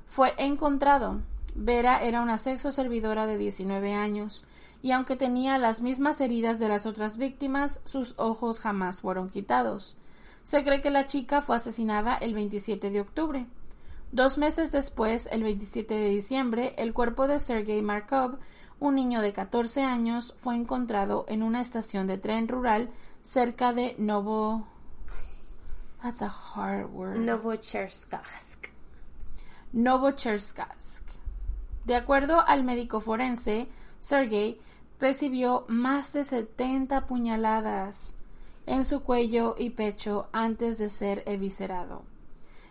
fue encontrado. Vera era una sexo servidora de 19 años y aunque tenía las mismas heridas de las otras víctimas, sus ojos jamás fueron quitados. Se cree que la chica fue asesinada el 27 de octubre. Dos meses después, el 27 de diciembre, el cuerpo de Sergei Markov, un niño de 14 años, fue encontrado en una estación de tren rural cerca de Novo. That's a hard word. Novocherkassk. Novocherkassk. De acuerdo al médico forense, Sergei recibió más de 70 puñaladas en su cuello y pecho antes de ser eviscerado.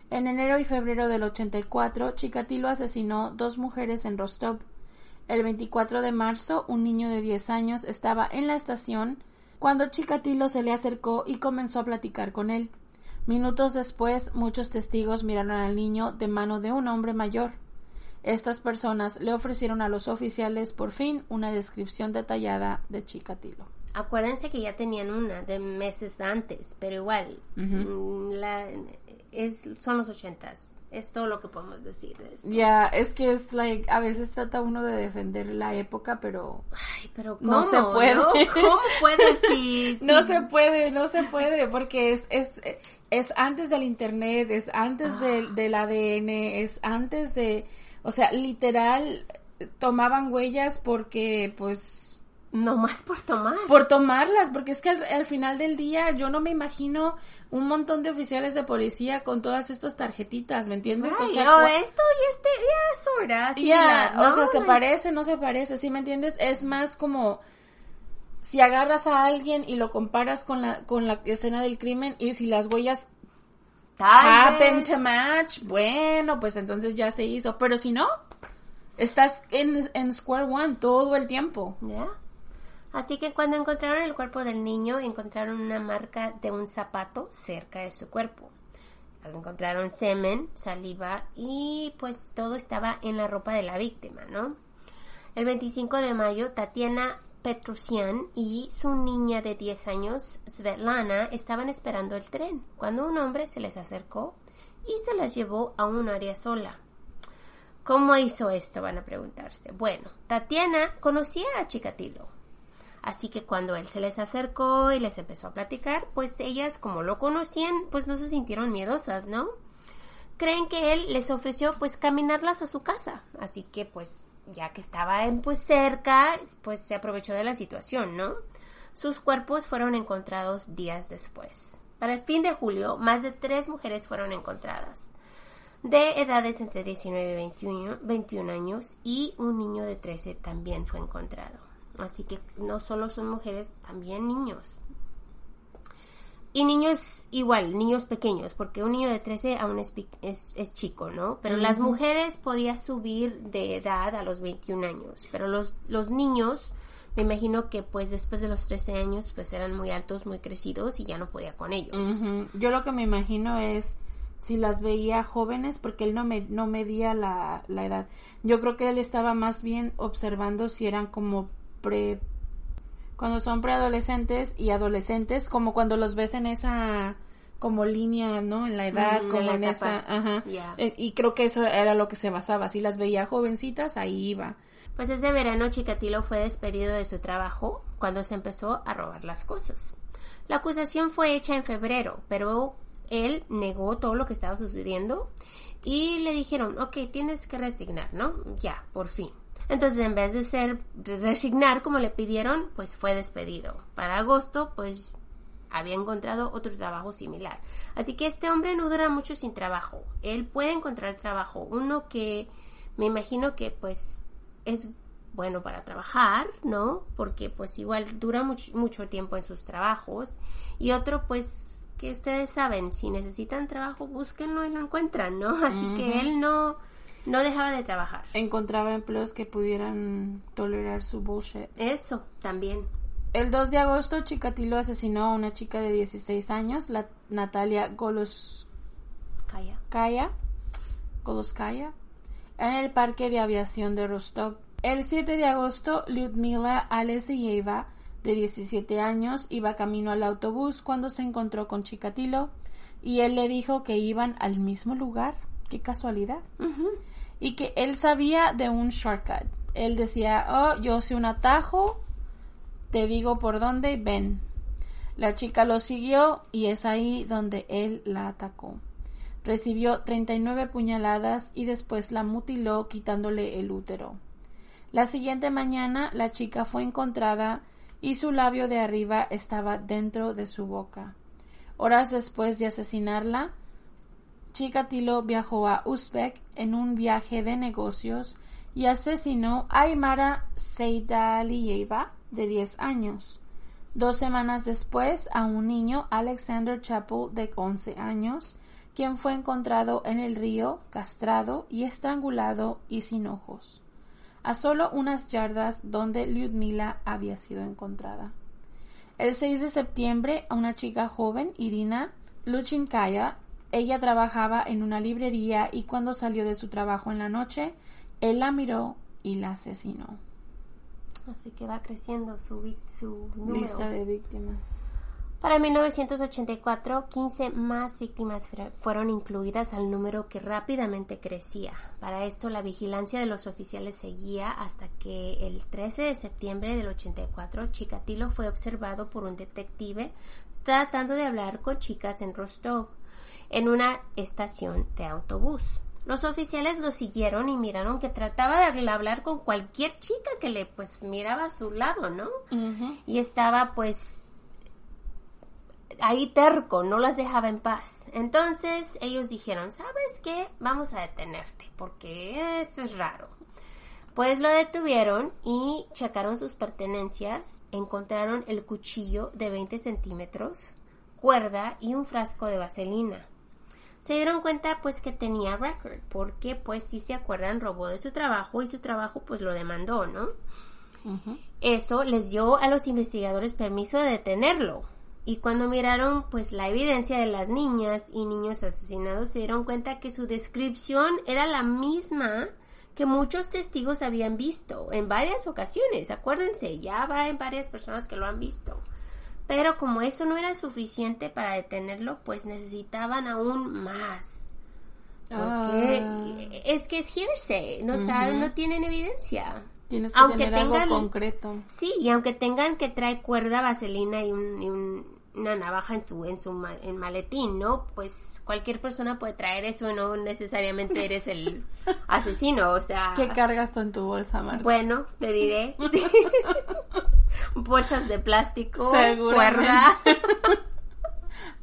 En enero y febrero del 84, Chikatilo asesinó dos mujeres en Rostov. El 24 de marzo, un niño de 10 años estaba en la estación cuando Chikatilo se le acercó y comenzó a platicar con él. Minutos después, muchos testigos miraron al niño de mano de un hombre mayor. Estas personas le ofrecieron a los oficiales por fin una descripción detallada de Chikatilo. Acuérdense que ya tenían una de meses antes, pero igual, mm, es, son los ochentas. Es todo lo que podemos decir de. Ya, es que es like, a veces trata uno de defender la época, pero. Ay, pero ¿cómo? No se puede. ¿Cómo puede si, *laughs* No se puede, no se puede, porque es, es, es antes del internet, es antes ah. del ADN, es antes de o sea, literal, tomaban huellas porque, pues... No más por tomar. Por tomarlas, porque es que al, final del día yo no me imagino un montón de oficiales de policía con todas estas tarjetitas, ¿me entiendes? o sea, esto y este, ya, es Ya, o sea, se parece, no se parece, ¿sí me entiendes? Es más como si agarras a alguien y lo comparas con la, con la escena del crimen y si las huellas happen to match, bueno, pues entonces ya se hizo. Pero si no, estás en, en square one todo el tiempo. Ya. Así que cuando encontraron el cuerpo del niño, encontraron una marca de un zapato cerca de su cuerpo. Encontraron semen, saliva y pues todo estaba en la ropa de la víctima, ¿no? El 25 de mayo, Tatiana Petrusian y su niña de 10 años, Svetlana, estaban esperando el tren cuando un hombre se les acercó y se las llevó a un área sola. ¿Cómo hizo esto? Van a preguntarse. Bueno, Tatiana conocía a Chikatilo. Así que cuando él se les acercó y les empezó a platicar, pues ellas, como lo conocían, pues no se sintieron miedosas, ¿no? Creen que él les ofreció pues caminarlas a su casa. Así que pues ya que estaba pues cerca, pues se aprovechó de la situación, ¿no? Sus cuerpos fueron encontrados días después. Para el fin de julio, más de tres mujeres fueron encontradas, de edades entre 19 y 21, 21 años, y un niño de 13 también fue encontrado. Así que no solo son mujeres, también niños. Y niños igual, niños pequeños, porque un niño de 13 aún es, es, chico, ¿no? Pero las mujeres podían subir de edad a los 21 años, pero los, los niños, me imagino que pues después de los 13 años pues eran muy altos, muy crecidos y ya no podía con ellos. Yo lo que me imagino es si las veía jóvenes, porque él no, me, no medía la, la edad. Yo creo que él estaba más bien observando si eran como pre cuando son preadolescentes y adolescentes, como cuando los ves en esa como línea, ¿no? En la edad, como en, esa, ajá. Eh, y creo que eso era lo que se basaba. Si las veía jovencitas, ahí iba. Pues ese verano Chikatilo fue despedido de su trabajo cuando se empezó a robar las cosas. La acusación fue hecha en febrero, pero Él negó todo lo que estaba sucediendo y le dijeron, ok, tienes que resignar, ¿no? Ya, por fin. Entonces, en vez de ser resignar como le pidieron, pues fue despedido. Para agosto, pues había encontrado otro trabajo similar. Así que este hombre no dura mucho sin trabajo. Él puede encontrar trabajo. Uno que me imagino que pues es bueno para trabajar, ¿no? Porque pues igual dura mucho, mucho tiempo en sus trabajos. Y otro pues que ustedes saben, si necesitan trabajo, búsquenlo y lo encuentran, ¿no? Así que él no no dejaba de trabajar. Encontraba empleos que pudieran tolerar su bullshit. Eso, también. El 2 de agosto, Chikatilo asesinó a una chica de 16 años, la Natalia Goloskaya, Kaya. Goloskaya, en el parque de aviación de Rostov. El 7 de agosto, Lyudmila Aleseyeva, de 17 años, iba camino al autobús cuando se encontró con Chikatilo y él le dijo que iban al mismo lugar. Qué casualidad. Y que él sabía de un shortcut. Él decía, oh, yo sé un atajo, te digo por dónde, ven. La chica lo siguió y es ahí donde él la atacó. Recibió 39 puñaladas y después la mutiló quitándole el útero. La siguiente mañana la chica fue encontrada y su labio de arriba estaba dentro de su boca. Horas después de asesinarla, Chikatilo viajó a Uzbek en un viaje de negocios y asesinó a Aymara Seidalieva, de 10 años. Dos semanas después, a un niño, Alexander Chappell, de 11 años, quien fue encontrado en el río, castrado y estrangulado y sin ojos, a solo unas yardas donde Lyudmila había sido encontrada. El 6 de septiembre, a una chica joven, Irina Luchinkaya, ella trabajaba en una librería y cuando salió de su trabajo en la noche, él la miró y la asesinó. Así que va creciendo su, su número. Lista de víctimas. Para 1984, 15 más víctimas fueron incluidas al número que rápidamente crecía. Para esto, la vigilancia de los oficiales seguía hasta que el 13 de septiembre del 84, Chikatilo fue observado por un detective tratando de hablar con chicas en Rostov, en una estación de autobús. Los oficiales lo siguieron y miraron que trataba de hablar con cualquier chica que le pues miraba a su lado, ¿no? Y estaba pues ahí terco, no las dejaba en paz. Entonces ellos dijeron, ¿sabes qué? Vamos a detenerte porque eso es raro. Pues lo detuvieron y checaron sus pertenencias, encontraron el cuchillo de 20 centímetros, cuerda y un frasco de vaselina se dieron cuenta pues que tenía record, porque pues si se acuerdan robó de su trabajo y su trabajo pues lo demandó, ¿no? Eso les dio a los investigadores permiso de detenerlo. Y cuando miraron pues la evidencia de las niñas y niños asesinados se dieron cuenta que su descripción era la misma que muchos testigos habían visto en varias ocasiones. Acuérdense, ya va en varias personas que lo han visto. Pero como eso no era suficiente para detenerlo, pues necesitaban aún más. Porque ah. es que es hearsay, no saben, no tienen evidencia. Tienes que aunque tener tengan, algo concreto. Sí, y aunque tengan que traer cuerda, vaselina y, una navaja en su en su maletín, ¿no? Pues cualquier persona puede traer eso, no necesariamente eres el *laughs* asesino, o sea. ¿Qué cargas tú en tu bolsa, Marta? Bueno, te diré. *laughs* bolsas de plástico, cuerda. *laughs*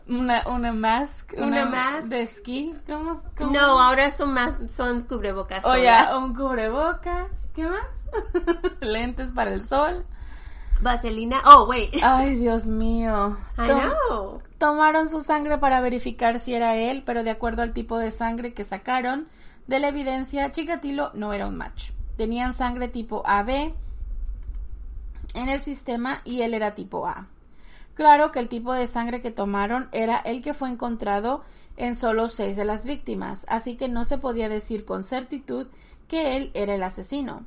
Una, una mask, una, mask de esquí, ¿Cómo, No, ahora son más, son cubrebocas. O ya, un cubrebocas, ¿qué más? Lentes para el sol. Vaselina, oh, wait. Ay, Dios mío. I know. Tomaron su sangre para verificar si era él, pero de acuerdo al tipo de sangre que sacaron de la evidencia, Chikatilo no era un match. Tenían sangre tipo AB, en el sistema y él era tipo A. Claro que el tipo de sangre que tomaron era el que fue encontrado en solo seis de las víctimas, así que no se podía decir con certitud que él era el asesino.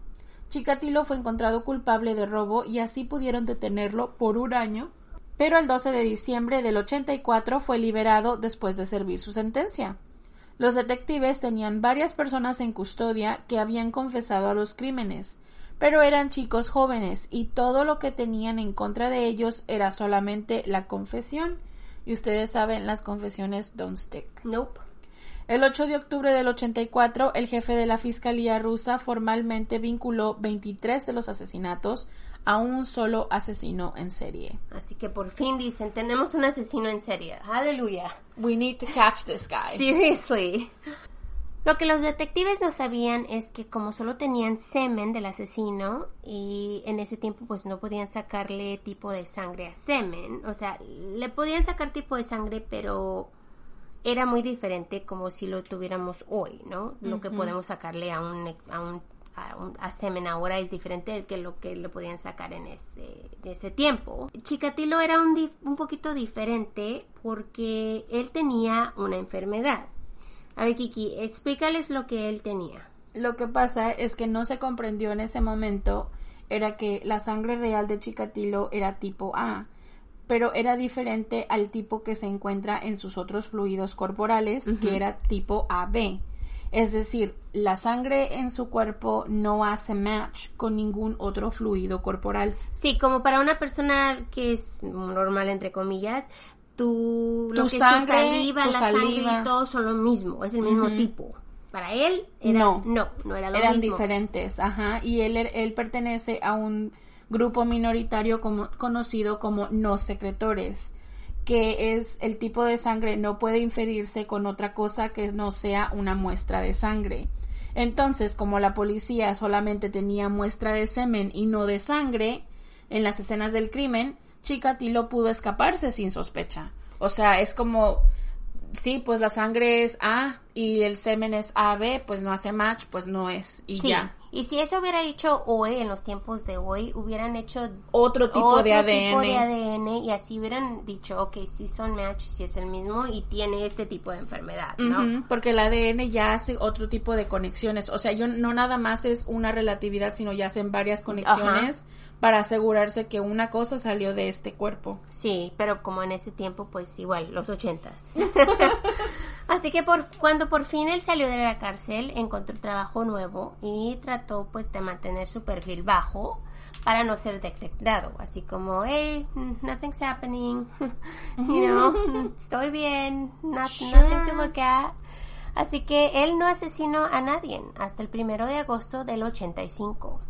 Chikatilo fue encontrado culpable de robo y así pudieron detenerlo por un año, pero el 12 de diciembre del 84 fue liberado después de servir su sentencia. Los detectives tenían varias personas en custodia que habían confesado a los crímenes, pero eran chicos jóvenes y todo lo que tenían en contra de ellos era solamente la confesión Y ustedes saben, las confesiones don't stick. Nope. El 8 de octubre del 84, el jefe de la Fiscalía rusa formalmente vinculó 23 de los asesinatos a un solo asesino en serie. Así que por fin dicen, tenemos un asesino en serie. Aleluya. We need to catch this guy. Seriously. Lo que los detectives no sabían es que como solo tenían semen del asesino y en ese tiempo pues no podían sacarle tipo de sangre a semen, o sea, le podían sacar tipo de sangre pero era muy diferente como si lo tuviéramos hoy, ¿no? Lo que podemos sacarle a un, a un, a un a semen ahora es diferente que lo que le podían sacar en ese, ese tiempo. Chikatilo era un, dif- un poquito diferente porque él tenía una enfermedad. A ver, Kiki, explícales lo que él tenía. Lo que pasa es que no se comprendió en ese momento era que la sangre real de Chikatilo era tipo A, pero era diferente al tipo que se encuentra en sus otros fluidos corporales, que era tipo AB. Es decir, la sangre en su cuerpo no hace match con ningún otro fluido corporal. Sí, como para una persona que es normal, entre comillas, tu, lo Tu que sangre, es tu saliva, tu la sangre y todo son lo mismo, es el mismo tipo. Para él, era, No. no, no, era lo eran mismo. diferentes, ajá, y él, él pertenece a un grupo minoritario como, conocido como no secretores, que es el tipo de sangre no puede inferirse con otra cosa que no sea una muestra de sangre. Entonces, como la policía solamente tenía muestra de semen y no de sangre en las escenas del crimen, Chikatilo pudo escaparse sin sospecha. O sea, es como sí, pues la sangre es A y el semen es AB, pues no hace match, pues no es y Sí, ya. y si eso hubiera hecho hoy, en los tiempos de hoy, hubieran hecho Otro tipo otro de ADN. tipo de ADN y así hubieran dicho, ok, sí son match, sí es el mismo y tiene este tipo de enfermedad, ¿no? Porque el ADN ya hace otro tipo de conexiones. O sea, yo no nada más es una relatividad, sino ya hacen varias conexiones para asegurarse que una cosa salió de este cuerpo. Sí, pero como en ese tiempo, pues igual, los ochentas. *laughs* *laughs* Así que por, cuando por fin él salió de la cárcel, encontró trabajo nuevo y trató pues de mantener su perfil bajo para no ser detectado. Así como, hey, nothing's happening, *laughs* you know, estoy bien, not- nothing to look at. Así que él no asesinó a nadie hasta el primero de agosto del 85,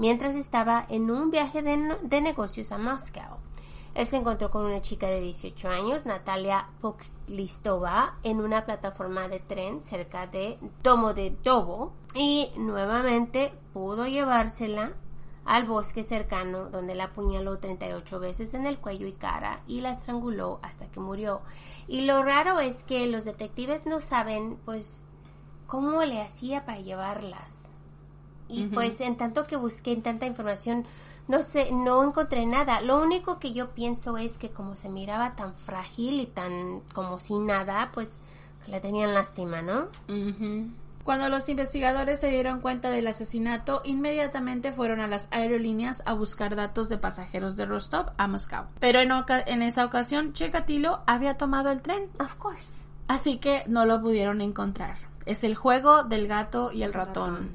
mientras estaba en un viaje de, de negocios a Moscow. Él se encontró con una chica de 18 años, Natalia Poklistova, en una plataforma de tren cerca de Domodedovo y nuevamente pudo llevársela al bosque cercano donde la apuñaló 38 veces en el cuello y cara y la estranguló hasta que murió. Y lo raro es que los detectives no saben pues cómo le hacía para llevarlas. Y pues en tanto que busqué en tanta información, no sé, no encontré nada. Lo único que yo pienso es que como se miraba tan frágil y tan como sin nada, pues que le tenían lástima, ¿no? Cuando los investigadores se dieron cuenta del asesinato, inmediatamente fueron a las aerolíneas a buscar datos de pasajeros de Rostov a Moscú. Pero en, oca- en esa ocasión, Chikatilo había tomado el tren, Of course. así que no lo pudieron encontrar. Es el juego del gato y el ratón.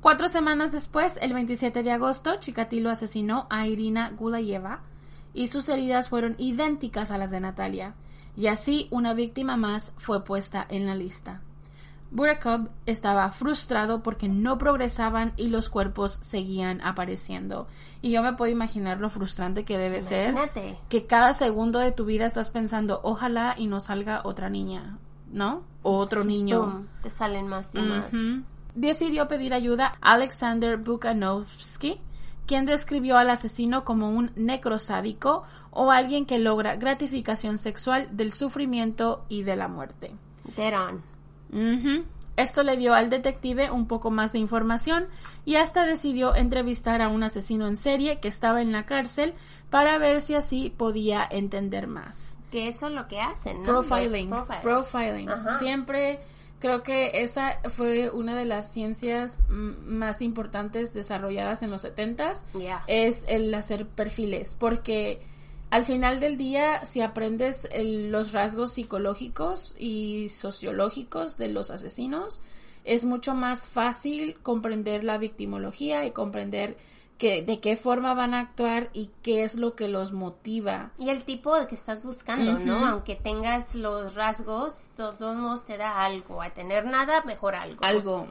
Cuatro semanas después, el 27 de agosto, Chikatilo asesinó a Irina Gulayeva y sus heridas fueron idénticas a las de Natalia, y así una víctima más fue puesta en la lista. Burakov estaba frustrado porque no progresaban y los cuerpos seguían apareciendo. Y yo me puedo imaginar lo frustrante que debe ser Imagínate. que cada segundo de tu vida estás pensando, ojalá y no salga otra niña, ¿no? O otro niño. Te salen más y más. Decidió pedir ayuda a Alexander Bukhanovsky, quien describió al asesino como un necrosádico o alguien que logra gratificación sexual del sufrimiento y de la muerte. Dead. Esto le dio al detective un poco más de información y hasta decidió entrevistar a un asesino en serie que estaba en la cárcel para ver si así podía entender más. Que eso es lo que hacen, ¿no? Profiling. Profiling. Ajá. Siempre creo que esa fue una de las ciencias más importantes desarrolladas en los 70s. Ya. Es el hacer perfiles. Porque al final del día, si aprendes el- los rasgos psicológicos y sociológicos de los asesinos, es mucho más fácil comprender la victimología y comprender que, de qué forma van a actuar y qué es lo que los motiva. Y el tipo de que estás buscando, ¿no? Aunque tengas los rasgos, todos modos te da algo. A tener nada, mejor algo. Algo.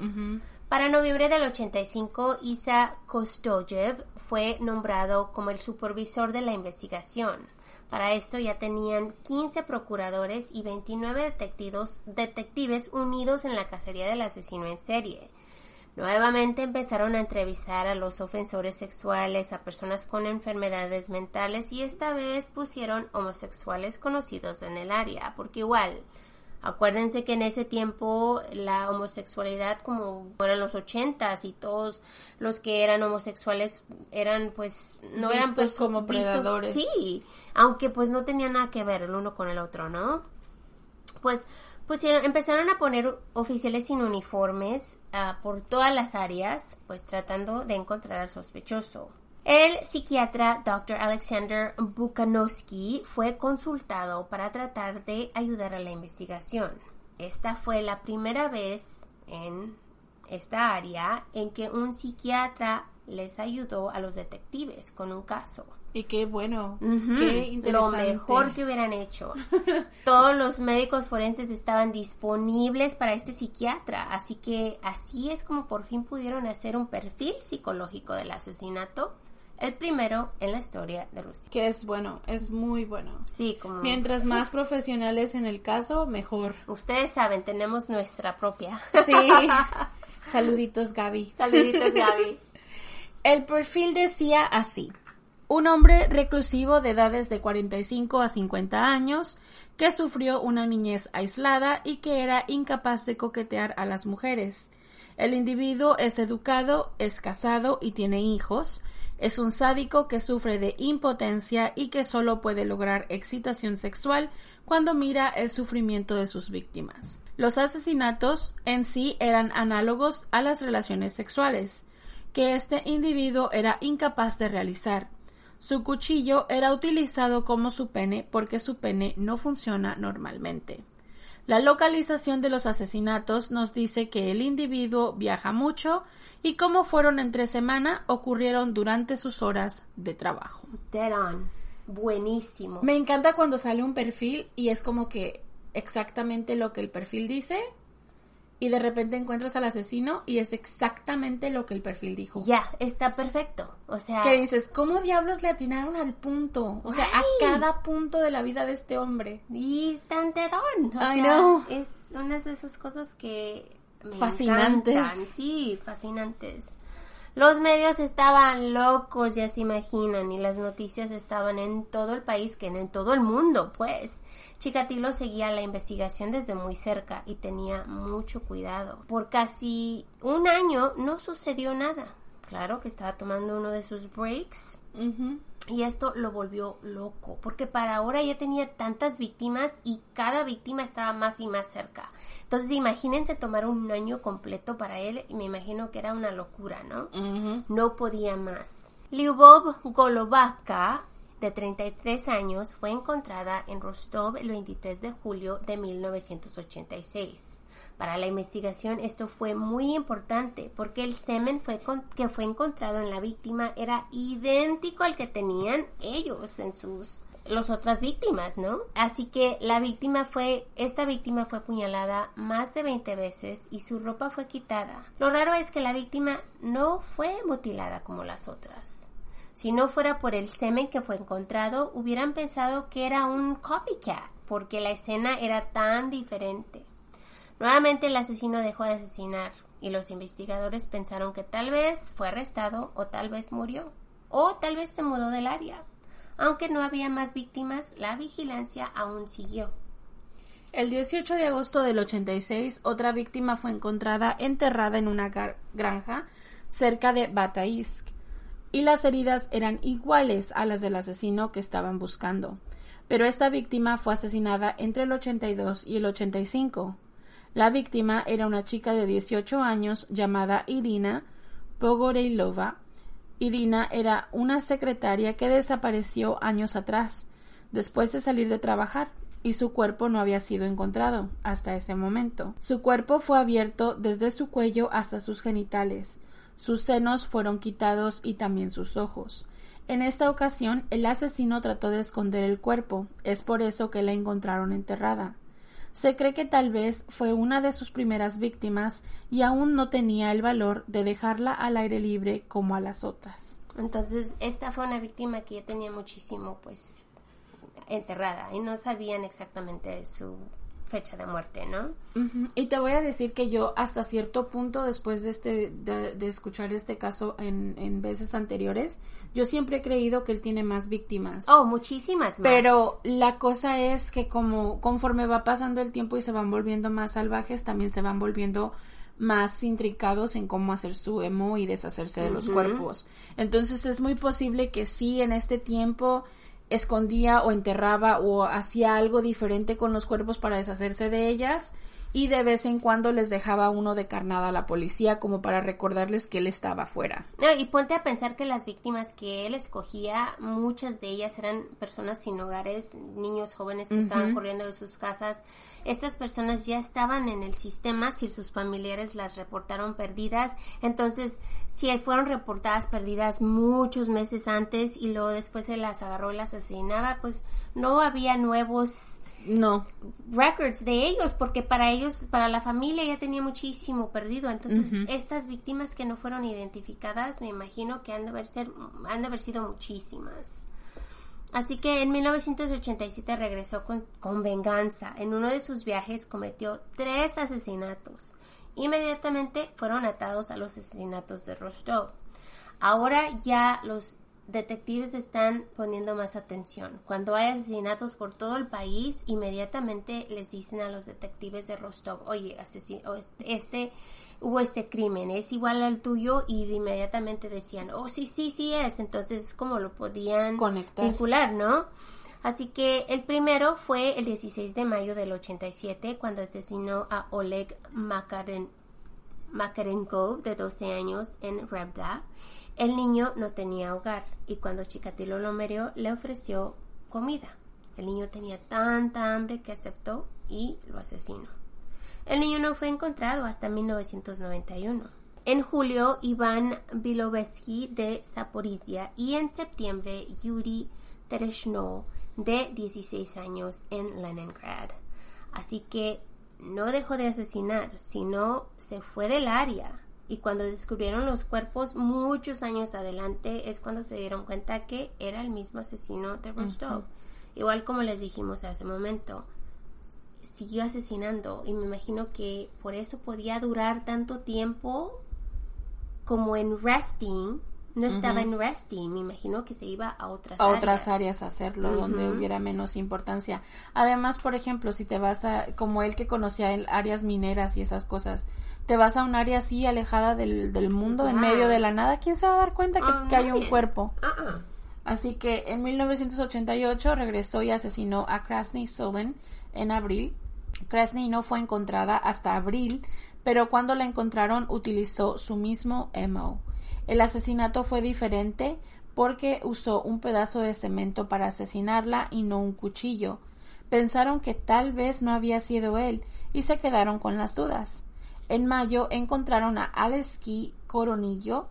Para noviembre del 85, Isa Kostoyev fue nombrado como el supervisor de la investigación. Para esto ya tenían 15 procuradores y 29 detectives, detectives unidos en la cacería del asesino en serie. Nuevamente empezaron a entrevistar a los ofensores sexuales, a personas con enfermedades mentales y esta vez pusieron homosexuales conocidos en el área, porque igual, acuérdense que en ese tiempo la homosexualidad como eran los ochentas y todos los que eran homosexuales eran pues no eran pues como predadores. Sí, aunque pues no tenían nada que ver el uno con el otro, ¿no? Pues empezaron a poner oficiales sin uniformes ah, por todas las áreas, pues tratando de encontrar al sospechoso. El psiquiatra Dr. Alexander Bukanowski fue consultado para tratar de ayudar a la investigación. Esta fue la primera vez en esta área en que un psiquiatra les ayudó a los detectives con un caso. Y qué bueno, qué interesante. Lo mejor que hubieran hecho. *laughs* Todos los médicos forenses estaban disponibles para este psiquiatra, así que así es como por fin pudieron hacer un perfil psicológico del asesinato, el primero en la historia de Rusia. Que es bueno, es muy bueno. Sí, como... Mientras más *laughs* profesionales en el caso, mejor. Ustedes saben, tenemos nuestra propia. Sí. *laughs* Saluditos, Gaby. Saluditos, Gaby. El perfil decía así. Un hombre reclusivo de edades de 45 a 50 años que sufrió una niñez aislada y que era incapaz de coquetear a las mujeres. El individuo es educado, es casado y tiene hijos. Es un sádico que sufre de impotencia y que solo puede lograr excitación sexual cuando mira el sufrimiento de sus víctimas. Los asesinatos en sí eran análogos a las relaciones sexuales, que este individuo era incapaz de realizar, su cuchillo era utilizado como su pene porque su pene no funciona normalmente. La localización de los asesinatos nos dice que el individuo viaja mucho y como fueron entre semana ocurrieron durante sus horas de trabajo. Dead on. Buenísimo. Me encanta cuando sale un perfil y es como que exactamente lo que el perfil dice y de repente encuentras al asesino y es exactamente lo que el perfil dijo. Ya, está perfecto. O sea, que dices, ¿cómo diablos le atinaron al punto? O sea, a cada punto de la vida de este hombre. Y está enterón. O sea, es una de esas cosas que me fascinantes. Sí, fascinantes. Los medios estaban locos, ya se imaginan, y las noticias estaban en todo el país, que en todo el mundo, pues. Chikatilo seguía la investigación desde muy cerca y tenía mucho cuidado. Por casi un año no sucedió nada. Claro que estaba tomando uno de sus breaks. Y esto lo volvió loco, porque para ahora ya tenía tantas víctimas y cada víctima estaba más y más cerca. Entonces imagínense tomar un año completo para él y me imagino que era una locura, ¿no? No podía más. Lyubov Golovaka, de 33 años, fue encontrada en Rostov el 23 de julio de 1986. Para la investigación esto fue muy importante porque el semen fue que fue encontrado en la víctima era idéntico al que tenían ellos en sus las otras víctimas, ¿no? Así que la víctima fue, esta víctima fue apuñalada más de 20 veces y su ropa fue quitada. Lo raro es que la víctima no fue mutilada como las otras. Si no fuera por el semen que fue encontrado, hubieran pensado que era un copycat, porque la escena era tan diferente. Nuevamente el asesino dejó de asesinar y los investigadores pensaron que tal vez fue arrestado o tal vez murió o tal vez se mudó del área. Aunque no había más víctimas, la vigilancia aún siguió. El 18 de agosto del 86, otra víctima fue encontrada enterrada en una granja cerca de Bataisk y las heridas eran iguales a las del asesino que estaban buscando. Pero esta víctima fue asesinada entre el 82 y el 85. La víctima era una chica de 18 años llamada Irina Pogoreilova. Irina era una secretaria que desapareció años atrás, después de salir de trabajar, y su cuerpo no había sido encontrado hasta ese momento. Su cuerpo fue abierto desde su cuello hasta sus genitales. Sus senos fueron quitados y también sus ojos. En esta ocasión, el asesino trató de esconder el cuerpo, es por eso que la encontraron enterrada. Se cree que tal vez fue una de sus primeras víctimas y aún no tenía el valor de dejarla al aire libre como a las otras. Entonces, esta fue una víctima que ya tenía muchísimo, pues, enterrada y no sabían exactamente su fecha de muerte, ¿no? Y te voy a decir que yo hasta cierto punto, después de este, de, escuchar este caso en, en, veces anteriores, yo siempre he creído que él tiene más víctimas. Oh, muchísimas más. Pero la cosa es que como conforme va pasando el tiempo y se van volviendo más salvajes, también se van volviendo más intricados en cómo hacer su emo y deshacerse de los cuerpos. Entonces es muy posible que sí en este tiempo escondía o enterraba o hacía algo diferente con los cuerpos para deshacerse de ellas y de vez en cuando les dejaba uno de carnada a la policía como para recordarles que él estaba fuera. y ponte a pensar que las víctimas que él escogía, muchas de ellas eran personas sin hogares, niños jóvenes que estaban corriendo de sus casas. Estas personas ya estaban en el sistema si sus familiares las reportaron perdidas. Entonces, si fueron reportadas perdidas muchos meses antes y luego después se las agarró y las asesinaba, pues no había nuevos no records de ellos porque para ellos para la familia ya tenía muchísimo perdido. Entonces estas víctimas que no fueron identificadas me imagino que han de haber ser han de haber sido muchísimas. Así que en 1987 regresó con, con venganza. En uno de sus viajes cometió tres asesinatos. Inmediatamente fueron atados a los asesinatos de Rostov. Ahora ya los detectives están poniendo más atención. Cuando hay asesinatos por todo el país, inmediatamente les dicen a los detectives de Rostov, oye, asesino, este, hubo este crimen, es igual al tuyo y inmediatamente decían, oh, sí, sí, sí es. Entonces es como lo podían vincular, ¿no? Así que el primero fue el 16 de mayo del 87 cuando asesinó a Oleg Makaren, Makarenko de 12 años en Rebda el niño no tenía hogar y cuando Chikatilo lo merió le ofreció comida. El niño tenía tanta hambre que aceptó y lo asesinó. El niño no fue encontrado hasta 1991. En julio, Iván Bilovetsky de Zaporizhia y en septiembre, Yuri Tereshno de 16 años en Leningrad. Así que no dejó de asesinar, sino se fue del área y cuando descubrieron los cuerpos muchos años adelante es cuando se dieron cuenta que era el mismo asesino de Rostov. Igual como les dijimos hace momento, siguió asesinando y me imagino que por eso podía durar tanto tiempo como en resting. No estaba en resting, me imagino que se iba a otras a otras áreas a hacerlo donde hubiera menos importancia. Además, por ejemplo, si te vas a como él que conocía áreas mineras y esas cosas, te vas a un área así alejada del, del mundo, en medio de la nada, ¿quién se va a dar cuenta que, oh, hay un cuerpo? Uh-uh. Así que en 1988 regresó y asesinó a Krasny Sullen en abril. Krasny no fue encontrada hasta abril, pero cuando la encontraron utilizó su mismo MO. El asesinato fue diferente porque usó un pedazo de cemento para asesinarla y no un cuchillo. Pensaron que tal vez no había sido él y se quedaron con las dudas. En mayo encontraron a Aleski Coronillo.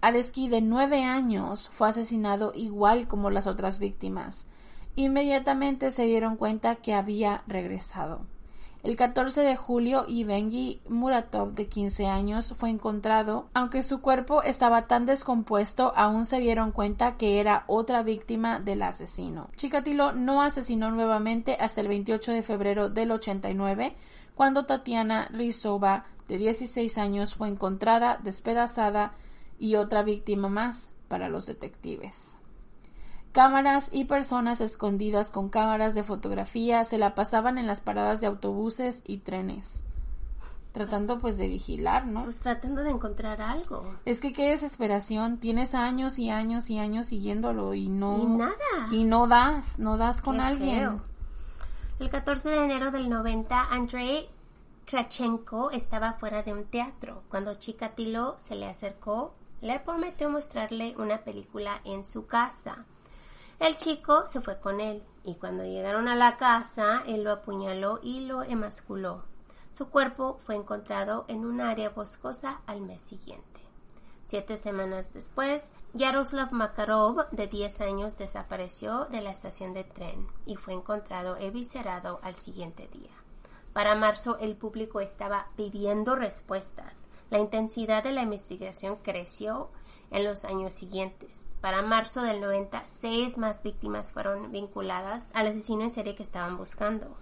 Aleski de nueve años fue asesinado igual como las otras víctimas. Inmediatamente se dieron cuenta que había regresado. El 14 de julio, Ivengi Muratov, de 15 años, fue encontrado. Aunque su cuerpo estaba tan descompuesto, aún se dieron cuenta que era otra víctima del asesino. Chikatilo no asesinó nuevamente hasta el 28 de febrero del 89, cuando Tatiana Rizova, de 16 años, fue encontrada despedazada y otra víctima más para los detectives. Cámaras y personas escondidas con cámaras de fotografía se la pasaban en las paradas de autobuses y trenes. Tratando pues de vigilar, ¿no? Pues tratando de encontrar algo. Es que qué desesperación. Tienes años y años y años siguiéndolo y no. Y nada. Y no das, no das con alguien. El 14 de enero del 90, Andrei Krachenko estaba fuera de un teatro. Cuando Chikatilo se le acercó, le prometió mostrarle una película en su casa. El chico se fue con él y cuando llegaron a la casa, él lo apuñaló y lo emasculó. Su cuerpo fue encontrado en un área boscosa al mes siguiente. Siete semanas después, Yaroslav Makarov, de 10 años, desapareció de la estación de tren y fue encontrado eviscerado al siguiente día. Para marzo, el público estaba pidiendo respuestas. La intensidad de la investigación creció en los años siguientes. Para marzo del 90, seis más víctimas fueron vinculadas al asesino en serie que estaban buscando.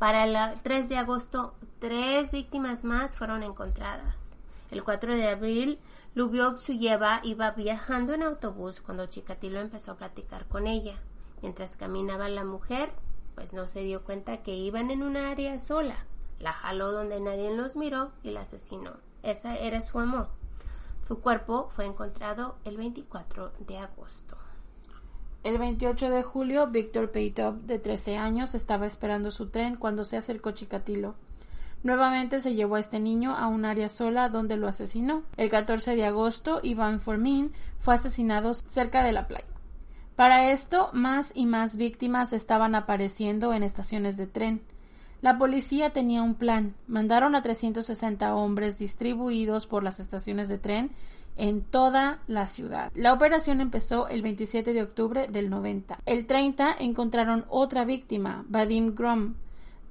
Para el 3 de agosto, tres víctimas más fueron encontradas. El 4 de abril, Lubiok Suyeva iba viajando en autobús cuando Chikatilo empezó a platicar con ella. Mientras caminaba la mujer, pues no se dio cuenta que iban en un área sola. La jaló donde nadie los miró y la asesinó. Esa era su amor. Su cuerpo fue encontrado el 24 de agosto. El 28 de julio, Víctor Peitov, de 13 años, estaba esperando su tren cuando se acercó Chikatilo. Nuevamente se llevó a este niño a un área sola donde lo asesinó. El 14 de agosto, Iván Formin fue asesinado cerca de la playa. Para esto, más y más víctimas estaban apareciendo en estaciones de tren. La policía tenía un plan. Mandaron a 360 hombres distribuidos por las estaciones de tren en toda la ciudad. La operación empezó el 27 de octubre del 90. El 30 encontraron otra víctima, Vadim Grom,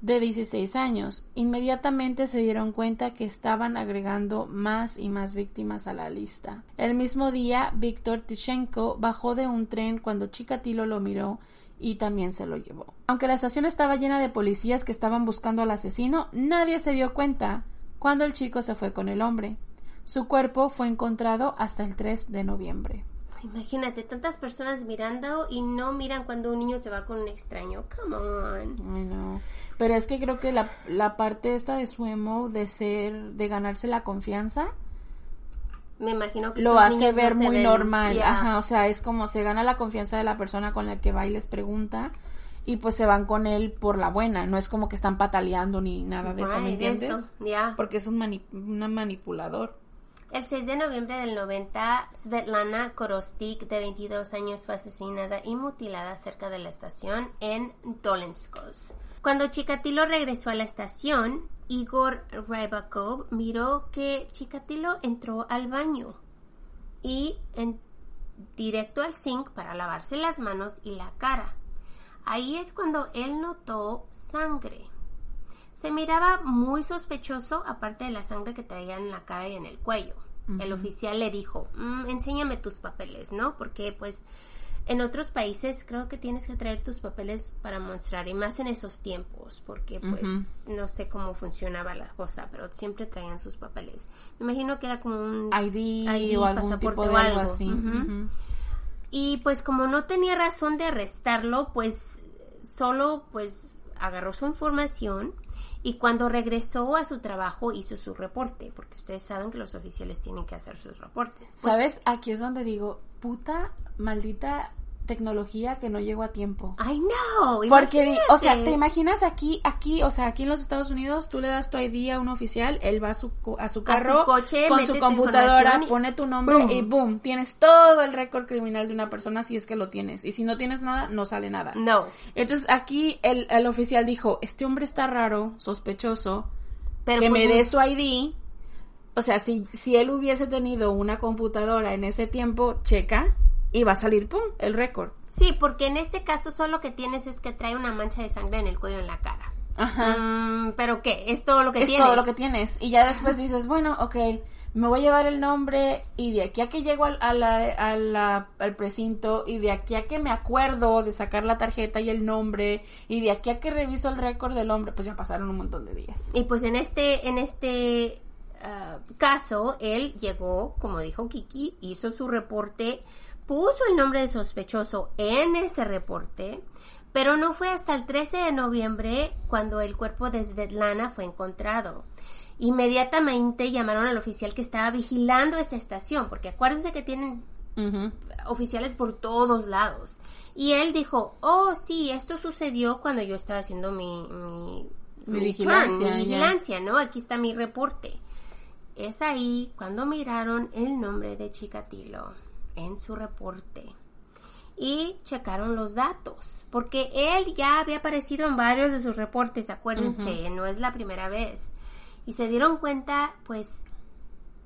de 16 años. Inmediatamente se dieron cuenta que estaban agregando más y más víctimas a la lista. El mismo día, Víctor Tishenko bajó de un tren cuando Chikatilo lo miró y también se lo llevó. Aunque la estación estaba llena de policías que estaban buscando al asesino, nadie se dio cuenta cuando el chico se fue con el hombre. Su cuerpo fue encontrado hasta el 3 de noviembre. Imagínate, tantas personas mirando y no miran cuando un niño se va con un extraño. Come on. Pero es que creo que la, la parte esta de su emo, de ser, de ganarse la confianza, Me imagino que lo hace no ver muy ven. normal. Yeah. Ajá, o sea, es como se gana la confianza de la persona con la que va y les pregunta y pues se van con él por la buena. No es como que están pataleando ni nada de eso, ¿me entiendes? eso, ya. Porque es un mani- una manipulador. El 6 de noviembre del 90, Svetlana Korostik, de 22 años, fue asesinada y mutilada cerca de la estación en Dolenskos. Cuando Chikatilo regresó a la estación, Igor Rybakov miró que Chikatilo entró al baño y en directo al zinc para lavarse las manos y la cara. Ahí es cuando él notó sangre. Se miraba muy sospechoso, aparte de la sangre que traía en la cara y en el cuello. El oficial le dijo, "Mm, enséñame tus papeles, ¿no? Porque pues en otros países creo que tienes que traer tus papeles para mostrar, y más en esos tiempos, porque pues no sé cómo funcionaba la cosa, pero siempre traían sus papeles. Me imagino que era como un ID, o algún pasaporte tipo de o algo algo. así. Y pues como no tenía razón de arrestarlo, pues solo pues agarró su información y cuando regresó a su trabajo hizo su reporte, porque ustedes saben que los oficiales tienen que hacer sus reportes. Pues, ¿Sabes? Aquí es donde digo, puta maldita tecnología que no llegó a tiempo. I know. Porque, o sea, te imaginas aquí, aquí, o sea, aquí en los Estados Unidos, tú le das tu ID a un oficial, él va a su, a su carro, coche, con su computadora, pone tu nombre Boom. y boom, tienes todo el récord criminal de una persona si es que lo tienes. Y si no tienes nada, no sale nada. No. Entonces aquí el, el oficial dijo, este hombre está raro, sospechoso, Pero que pues, me dé su ID. O sea, si, si él hubiese tenido una computadora en ese tiempo, checa y va a salir, pum, el récord. Sí, porque en este caso solo lo que tienes es que trae una mancha de sangre en el cuello en la cara. Ajá. Mm, pero ¿qué? Es todo lo que es tienes. todo lo que tienes. Y ya después dices, bueno, ok, me voy a llevar el nombre y de aquí a que llego al, a la- a la- al precinto y de aquí a que me acuerdo de sacar la tarjeta y el nombre y de aquí a que reviso el récord del hombre, pues ya pasaron un montón de días. Y pues en este, en este ah, caso, él llegó, como dijo Kiki, hizo su reporte, puso el nombre de sospechoso en ese reporte, pero no fue hasta el 13 de noviembre cuando el cuerpo de Svetlana fue encontrado. Inmediatamente llamaron al oficial que estaba vigilando esa estación, porque acuérdense que tienen oficiales por todos lados. Y él dijo, oh, sí, esto sucedió cuando yo estaba haciendo mi, mi, Mi mi vigilancia, turn, mi vigilancia, ¿no? Aquí está mi reporte. Es ahí cuando miraron el nombre de Chikatilo en su reporte y checaron los datos, porque él ya había aparecido en varios de sus reportes, acuérdense, no es la primera vez. Y se dieron cuenta, pues,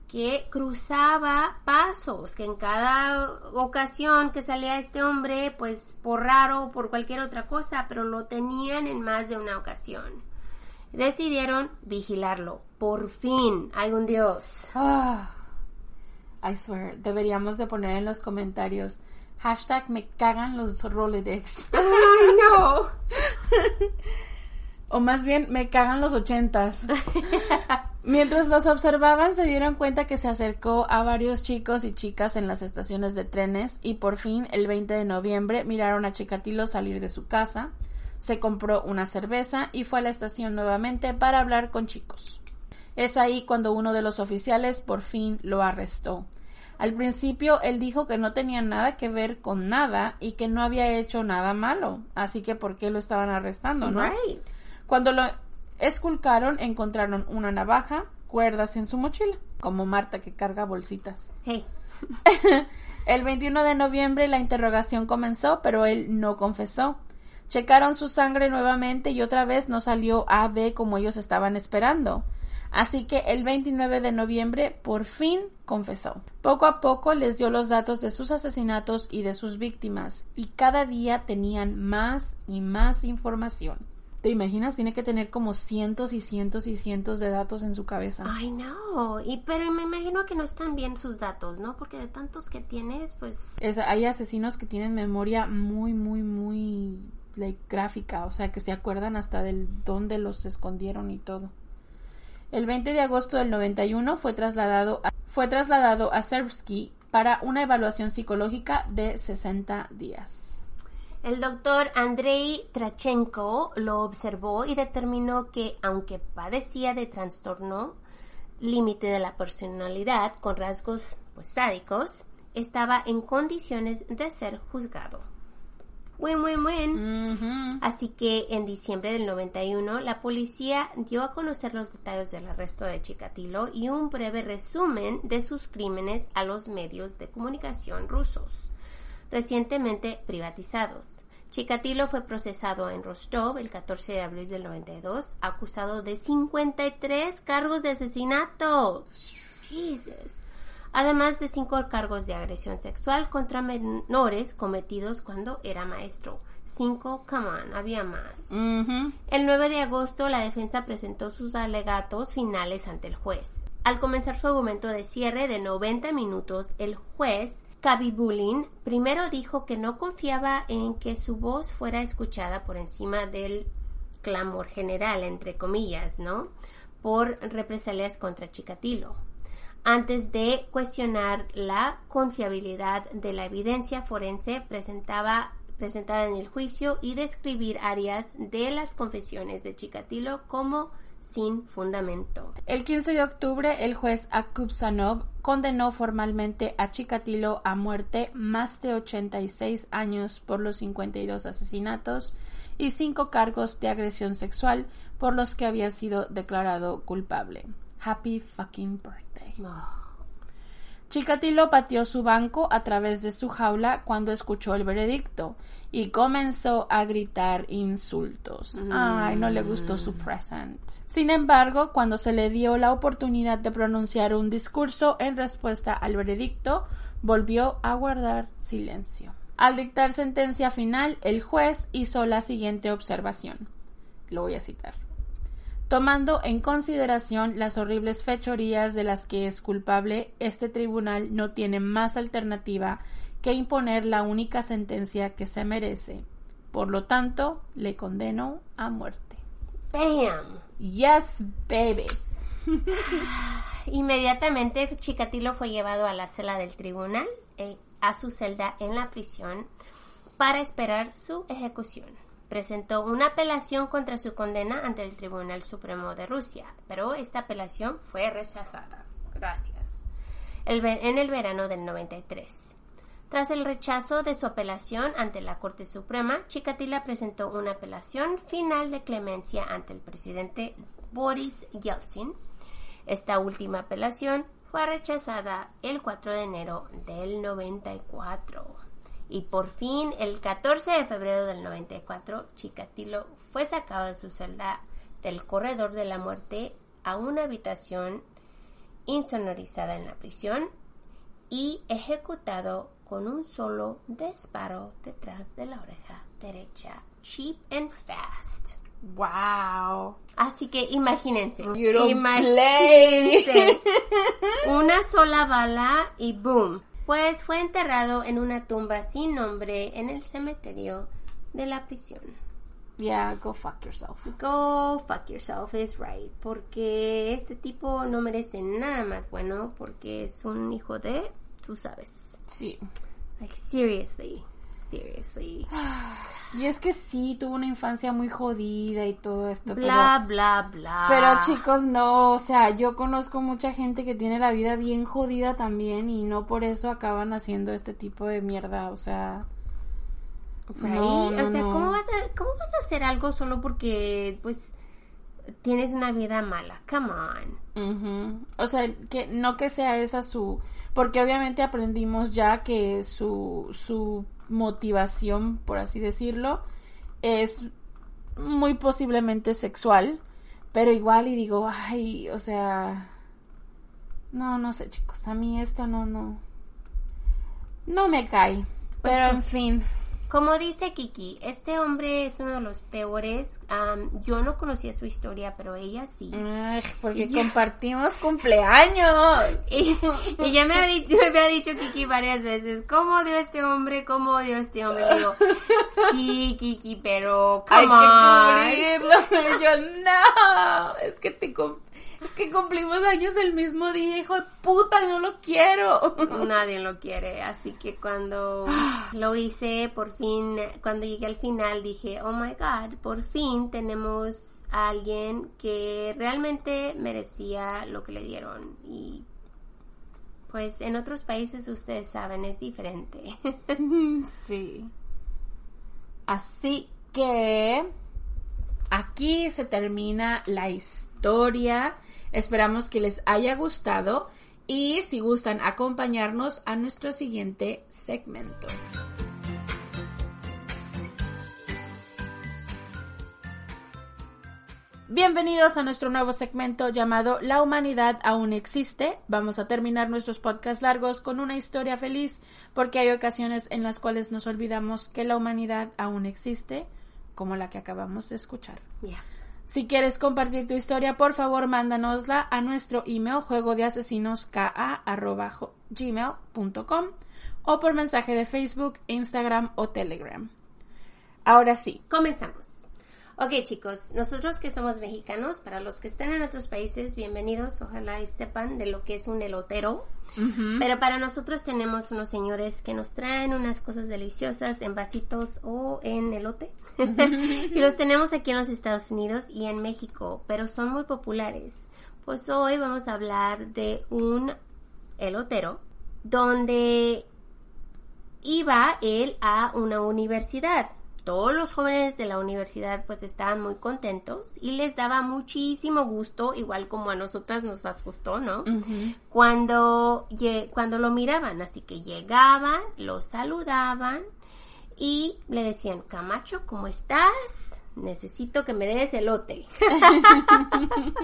que cruzaba pasos, que en cada ocasión que salía este hombre, pues por raro o por cualquier otra cosa, pero lo tenían en más de una ocasión. Decidieron vigilarlo. Por fin, hay un Dios. Ah, I swear, deberíamos de poner en los comentarios hashtag me cagan los Rolodex. ¡Ay, no! *laughs* o más bien me cagan los ochentas. *laughs* Mientras los observaban se dieron cuenta que se acercó a varios chicos y chicas en las estaciones de trenes y por fin el 20 de noviembre miraron a Chikatilo salir de su casa, se compró una cerveza y fue a la estación nuevamente para hablar con chicos. Es ahí cuando uno de los oficiales por fin lo arrestó. Al principio él dijo que no tenía nada que ver con nada y que no había hecho nada malo, así que ¿por qué lo estaban arrestando, no? Right. Cuando lo esculcaron, encontraron una navaja, cuerdas en su mochila, como Marta que carga bolsitas. Hey. *laughs* El 21 de noviembre la interrogación comenzó, pero él no confesó. Checaron su sangre nuevamente y otra vez no salió AB como ellos estaban esperando. Así que el 29 de noviembre por fin confesó. Poco a poco les dio los datos de sus asesinatos y de sus víctimas, y cada día tenían más y más información. ¿Te imaginas? Tiene que tener como cientos y cientos y cientos de datos en su cabeza. Ay, no. Y, pero me imagino que no están bien sus datos, ¿no? Porque de tantos que tienes, pues... Es- hay asesinos que tienen memoria muy, muy, muy like, gráfica, o sea, que se acuerdan hasta del dónde los escondieron y todo. El 20 de agosto del 91 fue trasladado a, fue trasladado a Serbsky para una evaluación psicológica de 60 días. El doctor Andrei Trachenko lo observó y determinó que, aunque padecía de trastorno límite de la personalidad con rasgos pues, sádicos, estaba en condiciones de ser juzgado. Win, win, win. Así que en diciembre del 91 la policía dio a conocer los detalles del arresto de Chikatilo y un breve resumen de sus crímenes a los medios de comunicación rusos recientemente privatizados. Chikatilo fue procesado en Rostov el 14 de abril del 92, acusado de 53 cargos de asesinato. Jesus. Además de cinco cargos de agresión sexual contra menores cometidos cuando era maestro. Cinco, come on, había más. El 9 de agosto, la defensa presentó sus alegatos finales ante el juez. Al comenzar su argumento de cierre de 90 minutos, el juez Kabibulin primero dijo que no confiaba en que su voz fuera escuchada por encima del clamor general, entre comillas, ¿no? Por represalias contra Chikatilo. Antes de cuestionar la confiabilidad de la evidencia forense presentaba presentada en el juicio y describir áreas de las confesiones de Chikatilo como sin fundamento. El 15 de octubre, el juez Akub Sanov condenó formalmente a Chikatilo a muerte más de 86 años por los 52 asesinatos y cinco cargos de agresión sexual por los que había sido declarado culpable. Happy fucking birthday. Chikatilo pateó su banco a través de su jaula cuando escuchó el veredicto y comenzó a gritar insultos. Ay, no le gustó su present. Sin embargo, cuando se le dio la oportunidad de pronunciar un discurso en respuesta al veredicto, volvió a guardar silencio. Al dictar sentencia final, el juez hizo la siguiente observación. Lo voy a citar tomando en consideración las horribles fechorías de las que es culpable, este tribunal no tiene más alternativa que imponer la única sentencia que se merece. Por lo tanto, le condeno a muerte. ¡Bam! Yes, baby. *laughs* Inmediatamente Chikatilo fue llevado a la celda del tribunal, eh, a su celda en la prisión, para esperar su ejecución. Presentó una apelación contra su condena ante el Tribunal Supremo de Rusia, pero esta apelación fue rechazada. Gracias. En el verano del 93. Tras el rechazo de su apelación ante la Corte Suprema, Chikatila presentó una apelación final de clemencia ante el presidente Boris Yeltsin. Esta última apelación fue rechazada el 4 de enero del 94. Y por fin, el 14 de febrero del 94, Chikatilo fue sacado de su celda del corredor de la muerte a una habitación insonorizada en la prisión y ejecutado con un solo disparo detrás de la oreja derecha. Cheap and fast. Wow. Así que imagínense. Imagínense. *laughs* Una sola bala y boom. Pues fue enterrado en una tumba sin nombre en el cementerio de la prisión. Yeah, go fuck yourself. Go fuck yourself is right. Porque este tipo no merece nada más bueno porque es un hijo de, tú sabes. Sí. Like seriously, seriously. *sighs* Y es que sí, tuvo una infancia muy jodida y todo esto. Bla, bla, bla. pero, chicos, no, o sea, yo conozco mucha gente que tiene la vida bien jodida también y no por eso acaban haciendo este tipo de mierda, o sea... Right? No, no, o sea, no. ¿cómo vas, a, ¿cómo vas a hacer algo solo porque, pues, tienes una vida mala? Come on. O sea, que no que sea esa su... Porque obviamente aprendimos ya que su, su motivación, por así decirlo, es muy posiblemente sexual. Pero igual y digo, ay, o sea... No, no sé, chicos. A mí esto no, no... No me cae. Pues Pero en fin. Como dice Kiki, este hombre es uno de los peores. Am, yo no conocía su historia, pero ella sí. Ay, porque compartimos cumpleaños. *laughs* Y, y ya me ha dicho, me ha dicho Kiki varias veces, ¿cómo odio este hombre? ¿Cómo odio este hombre? Le digo, *laughs* sí, Kiki, pero Hay come on. que cubrirlo. *laughs* Yo no. Es que te cum- es que cumplimos años el mismo día, hijo de puta, no lo quiero. *laughs* Nadie lo quiere, así que cuando *gasps* lo hice, por fin, cuando llegué al final dije, oh my god, por fin tenemos a alguien que realmente merecía lo que le dieron y pues en otros países ustedes saben es diferente. *laughs* Sí. Así que aquí se termina la historia. Esperamos que les haya gustado y si gustan acompañarnos a nuestro siguiente segmento. Bienvenidos a nuestro nuevo segmento llamado La humanidad aún existe. Vamos a terminar nuestros podcasts largos con una historia feliz porque hay ocasiones en las cuales nos olvidamos que la humanidad aún existe, como la que acabamos de escuchar. Ya. Si quieres compartir tu historia, por favor, mándanosla a nuestro email juego de asesinos gmail.com o por mensaje de Facebook, Instagram o Telegram. Ahora sí, Comenzamos. Ok chicos, nosotros que somos mexicanos, para los que están en otros países, bienvenidos, ojalá y sepan de lo que es un elotero. Pero para nosotros tenemos unos señores que nos traen unas cosas deliciosas en vasitos o en elote. Y los tenemos aquí en los Estados Unidos y en México, pero son muy populares. Pues hoy vamos a hablar de un elotero donde iba él a una universidad. Todos los jóvenes de la universidad pues estaban muy contentos y les daba muchísimo gusto, igual como a nosotras nos asustó, ¿no? Cuando, cuando lo miraban, así que llegaban, lo saludaban y le decían, Camacho, ¿cómo estás? Necesito que me des elote. *laughs*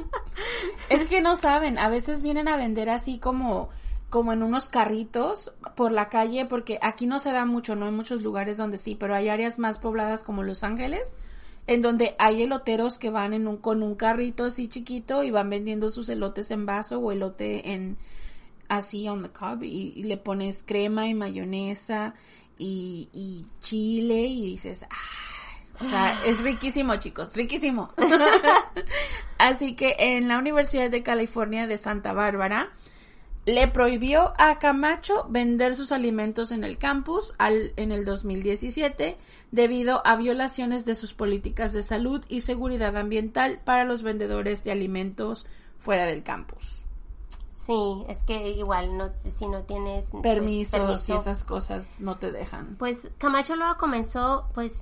Es que no saben, a veces vienen a vender así como como en unos carritos por la calle, porque aquí no se da mucho, no hay muchos lugares donde sí, pero hay áreas más pobladas como Los Ángeles, en donde hay eloteros que van en un, con un carrito así chiquito y van vendiendo sus elotes en vaso o elote en así on the cob y, y le pones crema y mayonesa y, y chile y dices, "Ay", o sea, es *gasps* riquísimo, chicos, riquísimo. *laughs* Así que en la Universidad de California de Santa Bárbara le prohibió a Camacho vender sus alimentos en el campus al, en el 2017 debido a violaciones de sus políticas de salud y seguridad ambiental para los vendedores de alimentos fuera del campus. Sí, es que igual no, si no tienes pues, Permisos permiso, y esas cosas no te dejan. Pues Camacho luego comenzó pues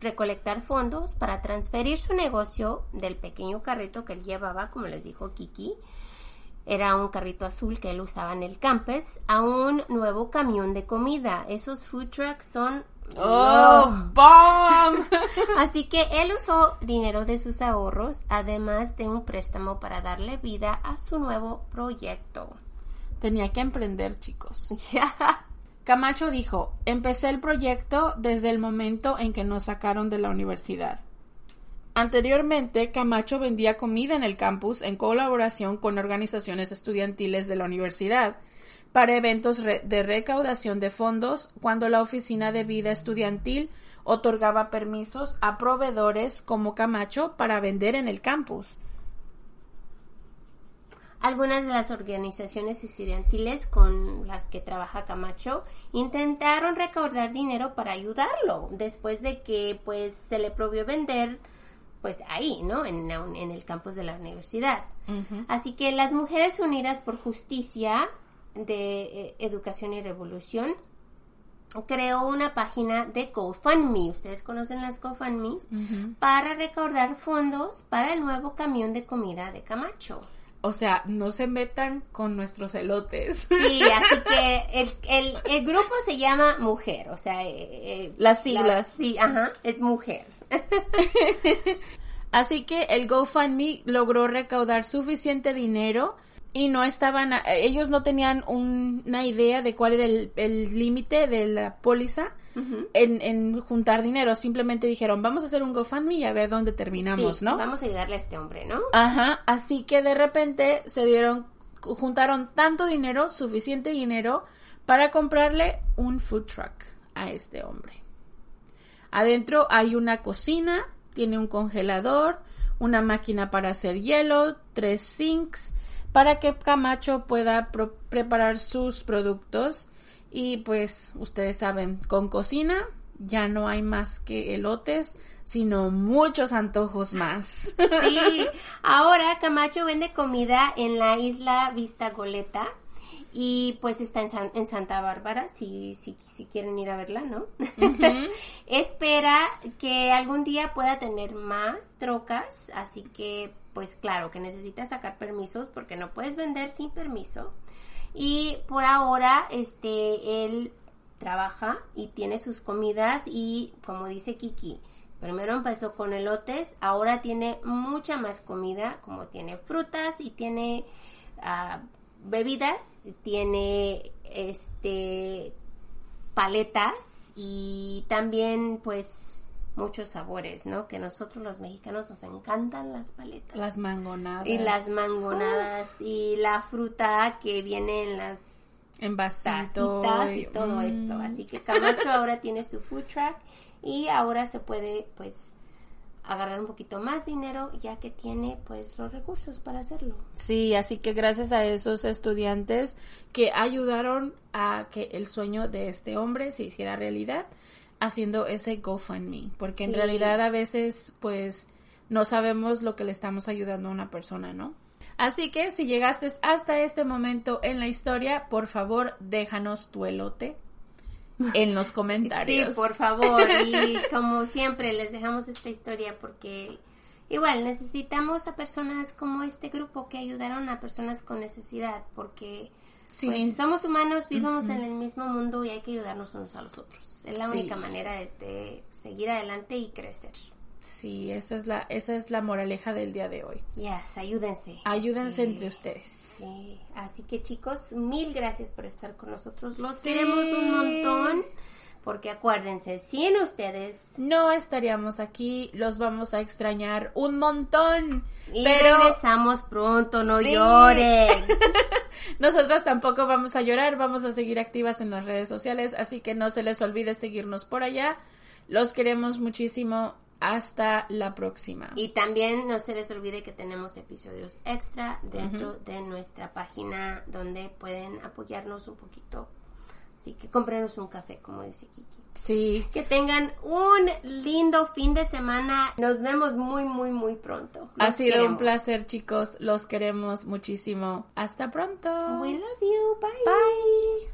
recolectar fondos para transferir su negocio del pequeño carrito que él llevaba, como les dijo Kiki, era un carrito azul que él usaba en el campus, a un nuevo camión de comida. Esos food trucks son ¡Oh, bomb! *laughs* Así que él usó dinero de sus ahorros, además de un préstamo para darle vida a su nuevo proyecto. Tenía que emprender, chicos. *laughs* Camacho dijo, empecé el proyecto desde el momento en que nos sacaron de la universidad. Anteriormente, Camacho vendía comida en el campus en colaboración con organizaciones estudiantiles de la universidad para eventos de recaudación de fondos cuando la Oficina de Vida Estudiantil otorgaba permisos a proveedores como Camacho para vender en el campus. Algunas de las organizaciones estudiantiles con las que trabaja Camacho intentaron recaudar dinero para ayudarlo después de que pues se le prohibió vender pues ahí, ¿no? En, el campus de la universidad. Así que las Mujeres Unidas por Justicia de eh, Educación y Revolución creó una página de GoFundMe, ustedes conocen las GoFundMes, para recaudar fondos para el nuevo camión de comida de Camacho. O sea, no se metan con nuestros elotes. Sí, así que *laughs* el, grupo se llama Mujer, o sea... Eh, eh, las siglas. sí, ajá, es Mujer. *laughs* así que el GoFundMe logró recaudar suficiente dinero y no estaban, ellos no tenían una idea de cuál era el límite de la póliza en, juntar dinero. Simplemente dijeron, vamos a hacer un GoFundMe y a ver dónde terminamos, ¿no? Vamos a ayudarle a este hombre, ¿no? Ajá, así que de repente se dieron, juntaron tanto dinero, suficiente dinero, para comprarle un food truck a este hombre. Adentro hay una cocina, tiene un congelador, una máquina para hacer hielo, tres sinks, para que Camacho pueda preparar sus productos y pues ustedes saben, con cocina ya no hay más que elotes, sino muchos antojos más. Sí, *laughs* ahora Camacho vende comida en la isla Vista Goleta y pues está en, Santa Bárbara, si, si, si, quieren ir a verla, ¿no? *laughs* Espera que algún día pueda tener más trocas, así que pues claro que necesita sacar permisos porque no puedes vender sin permiso. Y por ahora, este, él trabaja y tiene sus comidas y como dice Kiki, primero empezó con elotes, ahora tiene mucha más comida, como tiene frutas y tiene uh, bebidas, tiene este paletas y también pues muchos sabores, ¿no? Que nosotros los mexicanos nos encantan las paletas. Las mangonadas. Y las mangonadas y la fruta que viene en las envasitos y todo esto. Así que Camacho *laughs* ahora tiene su food truck y ahora se puede pues agarrar un poquito más dinero ya que tiene pues los recursos para hacerlo. Sí, así que gracias a esos estudiantes que ayudaron a que el sueño de este hombre se hiciera realidad, haciendo ese GoFundMe, porque en realidad a veces pues no sabemos lo que le estamos ayudando a una persona, ¿no? Así que si llegaste hasta este momento en la historia, por favor, déjanos tu elote en los *laughs* comentarios. Sí, por favor. Y como siempre, les dejamos esta historia porque igual necesitamos a personas como este grupo que ayudaron a personas con necesidad porque pues, somos humanos, vivimos en el mismo mundo y hay que ayudarnos unos a los otros. Es la única manera de, seguir adelante y crecer. Sí, esa es la esa es la moraleja del día de hoy. Yes, ayúdense. Ayúdense entre ustedes. Sí, así que chicos, mil gracias por estar con nosotros. Los queremos un montón. Porque acuérdense, sin ustedes no estaríamos aquí, los vamos a extrañar un montón. Y pero regresamos pronto, no lloren. *laughs* *laughs* Nosotras tampoco vamos a llorar, vamos a seguir activas en las redes sociales, así que no se les olvide seguirnos por allá. Los queremos muchísimo. Hasta la próxima. Y también no se les olvide que tenemos episodios extra dentro de nuestra página donde pueden apoyarnos un poquito Así que cómprenos un café, como dice Kiki. Sí. Que tengan un lindo fin de semana. Nos vemos muy, muy, muy pronto. ha sido un placer, chicos. Los queremos muchísimo. Hasta pronto. We love you. Bye. Bye.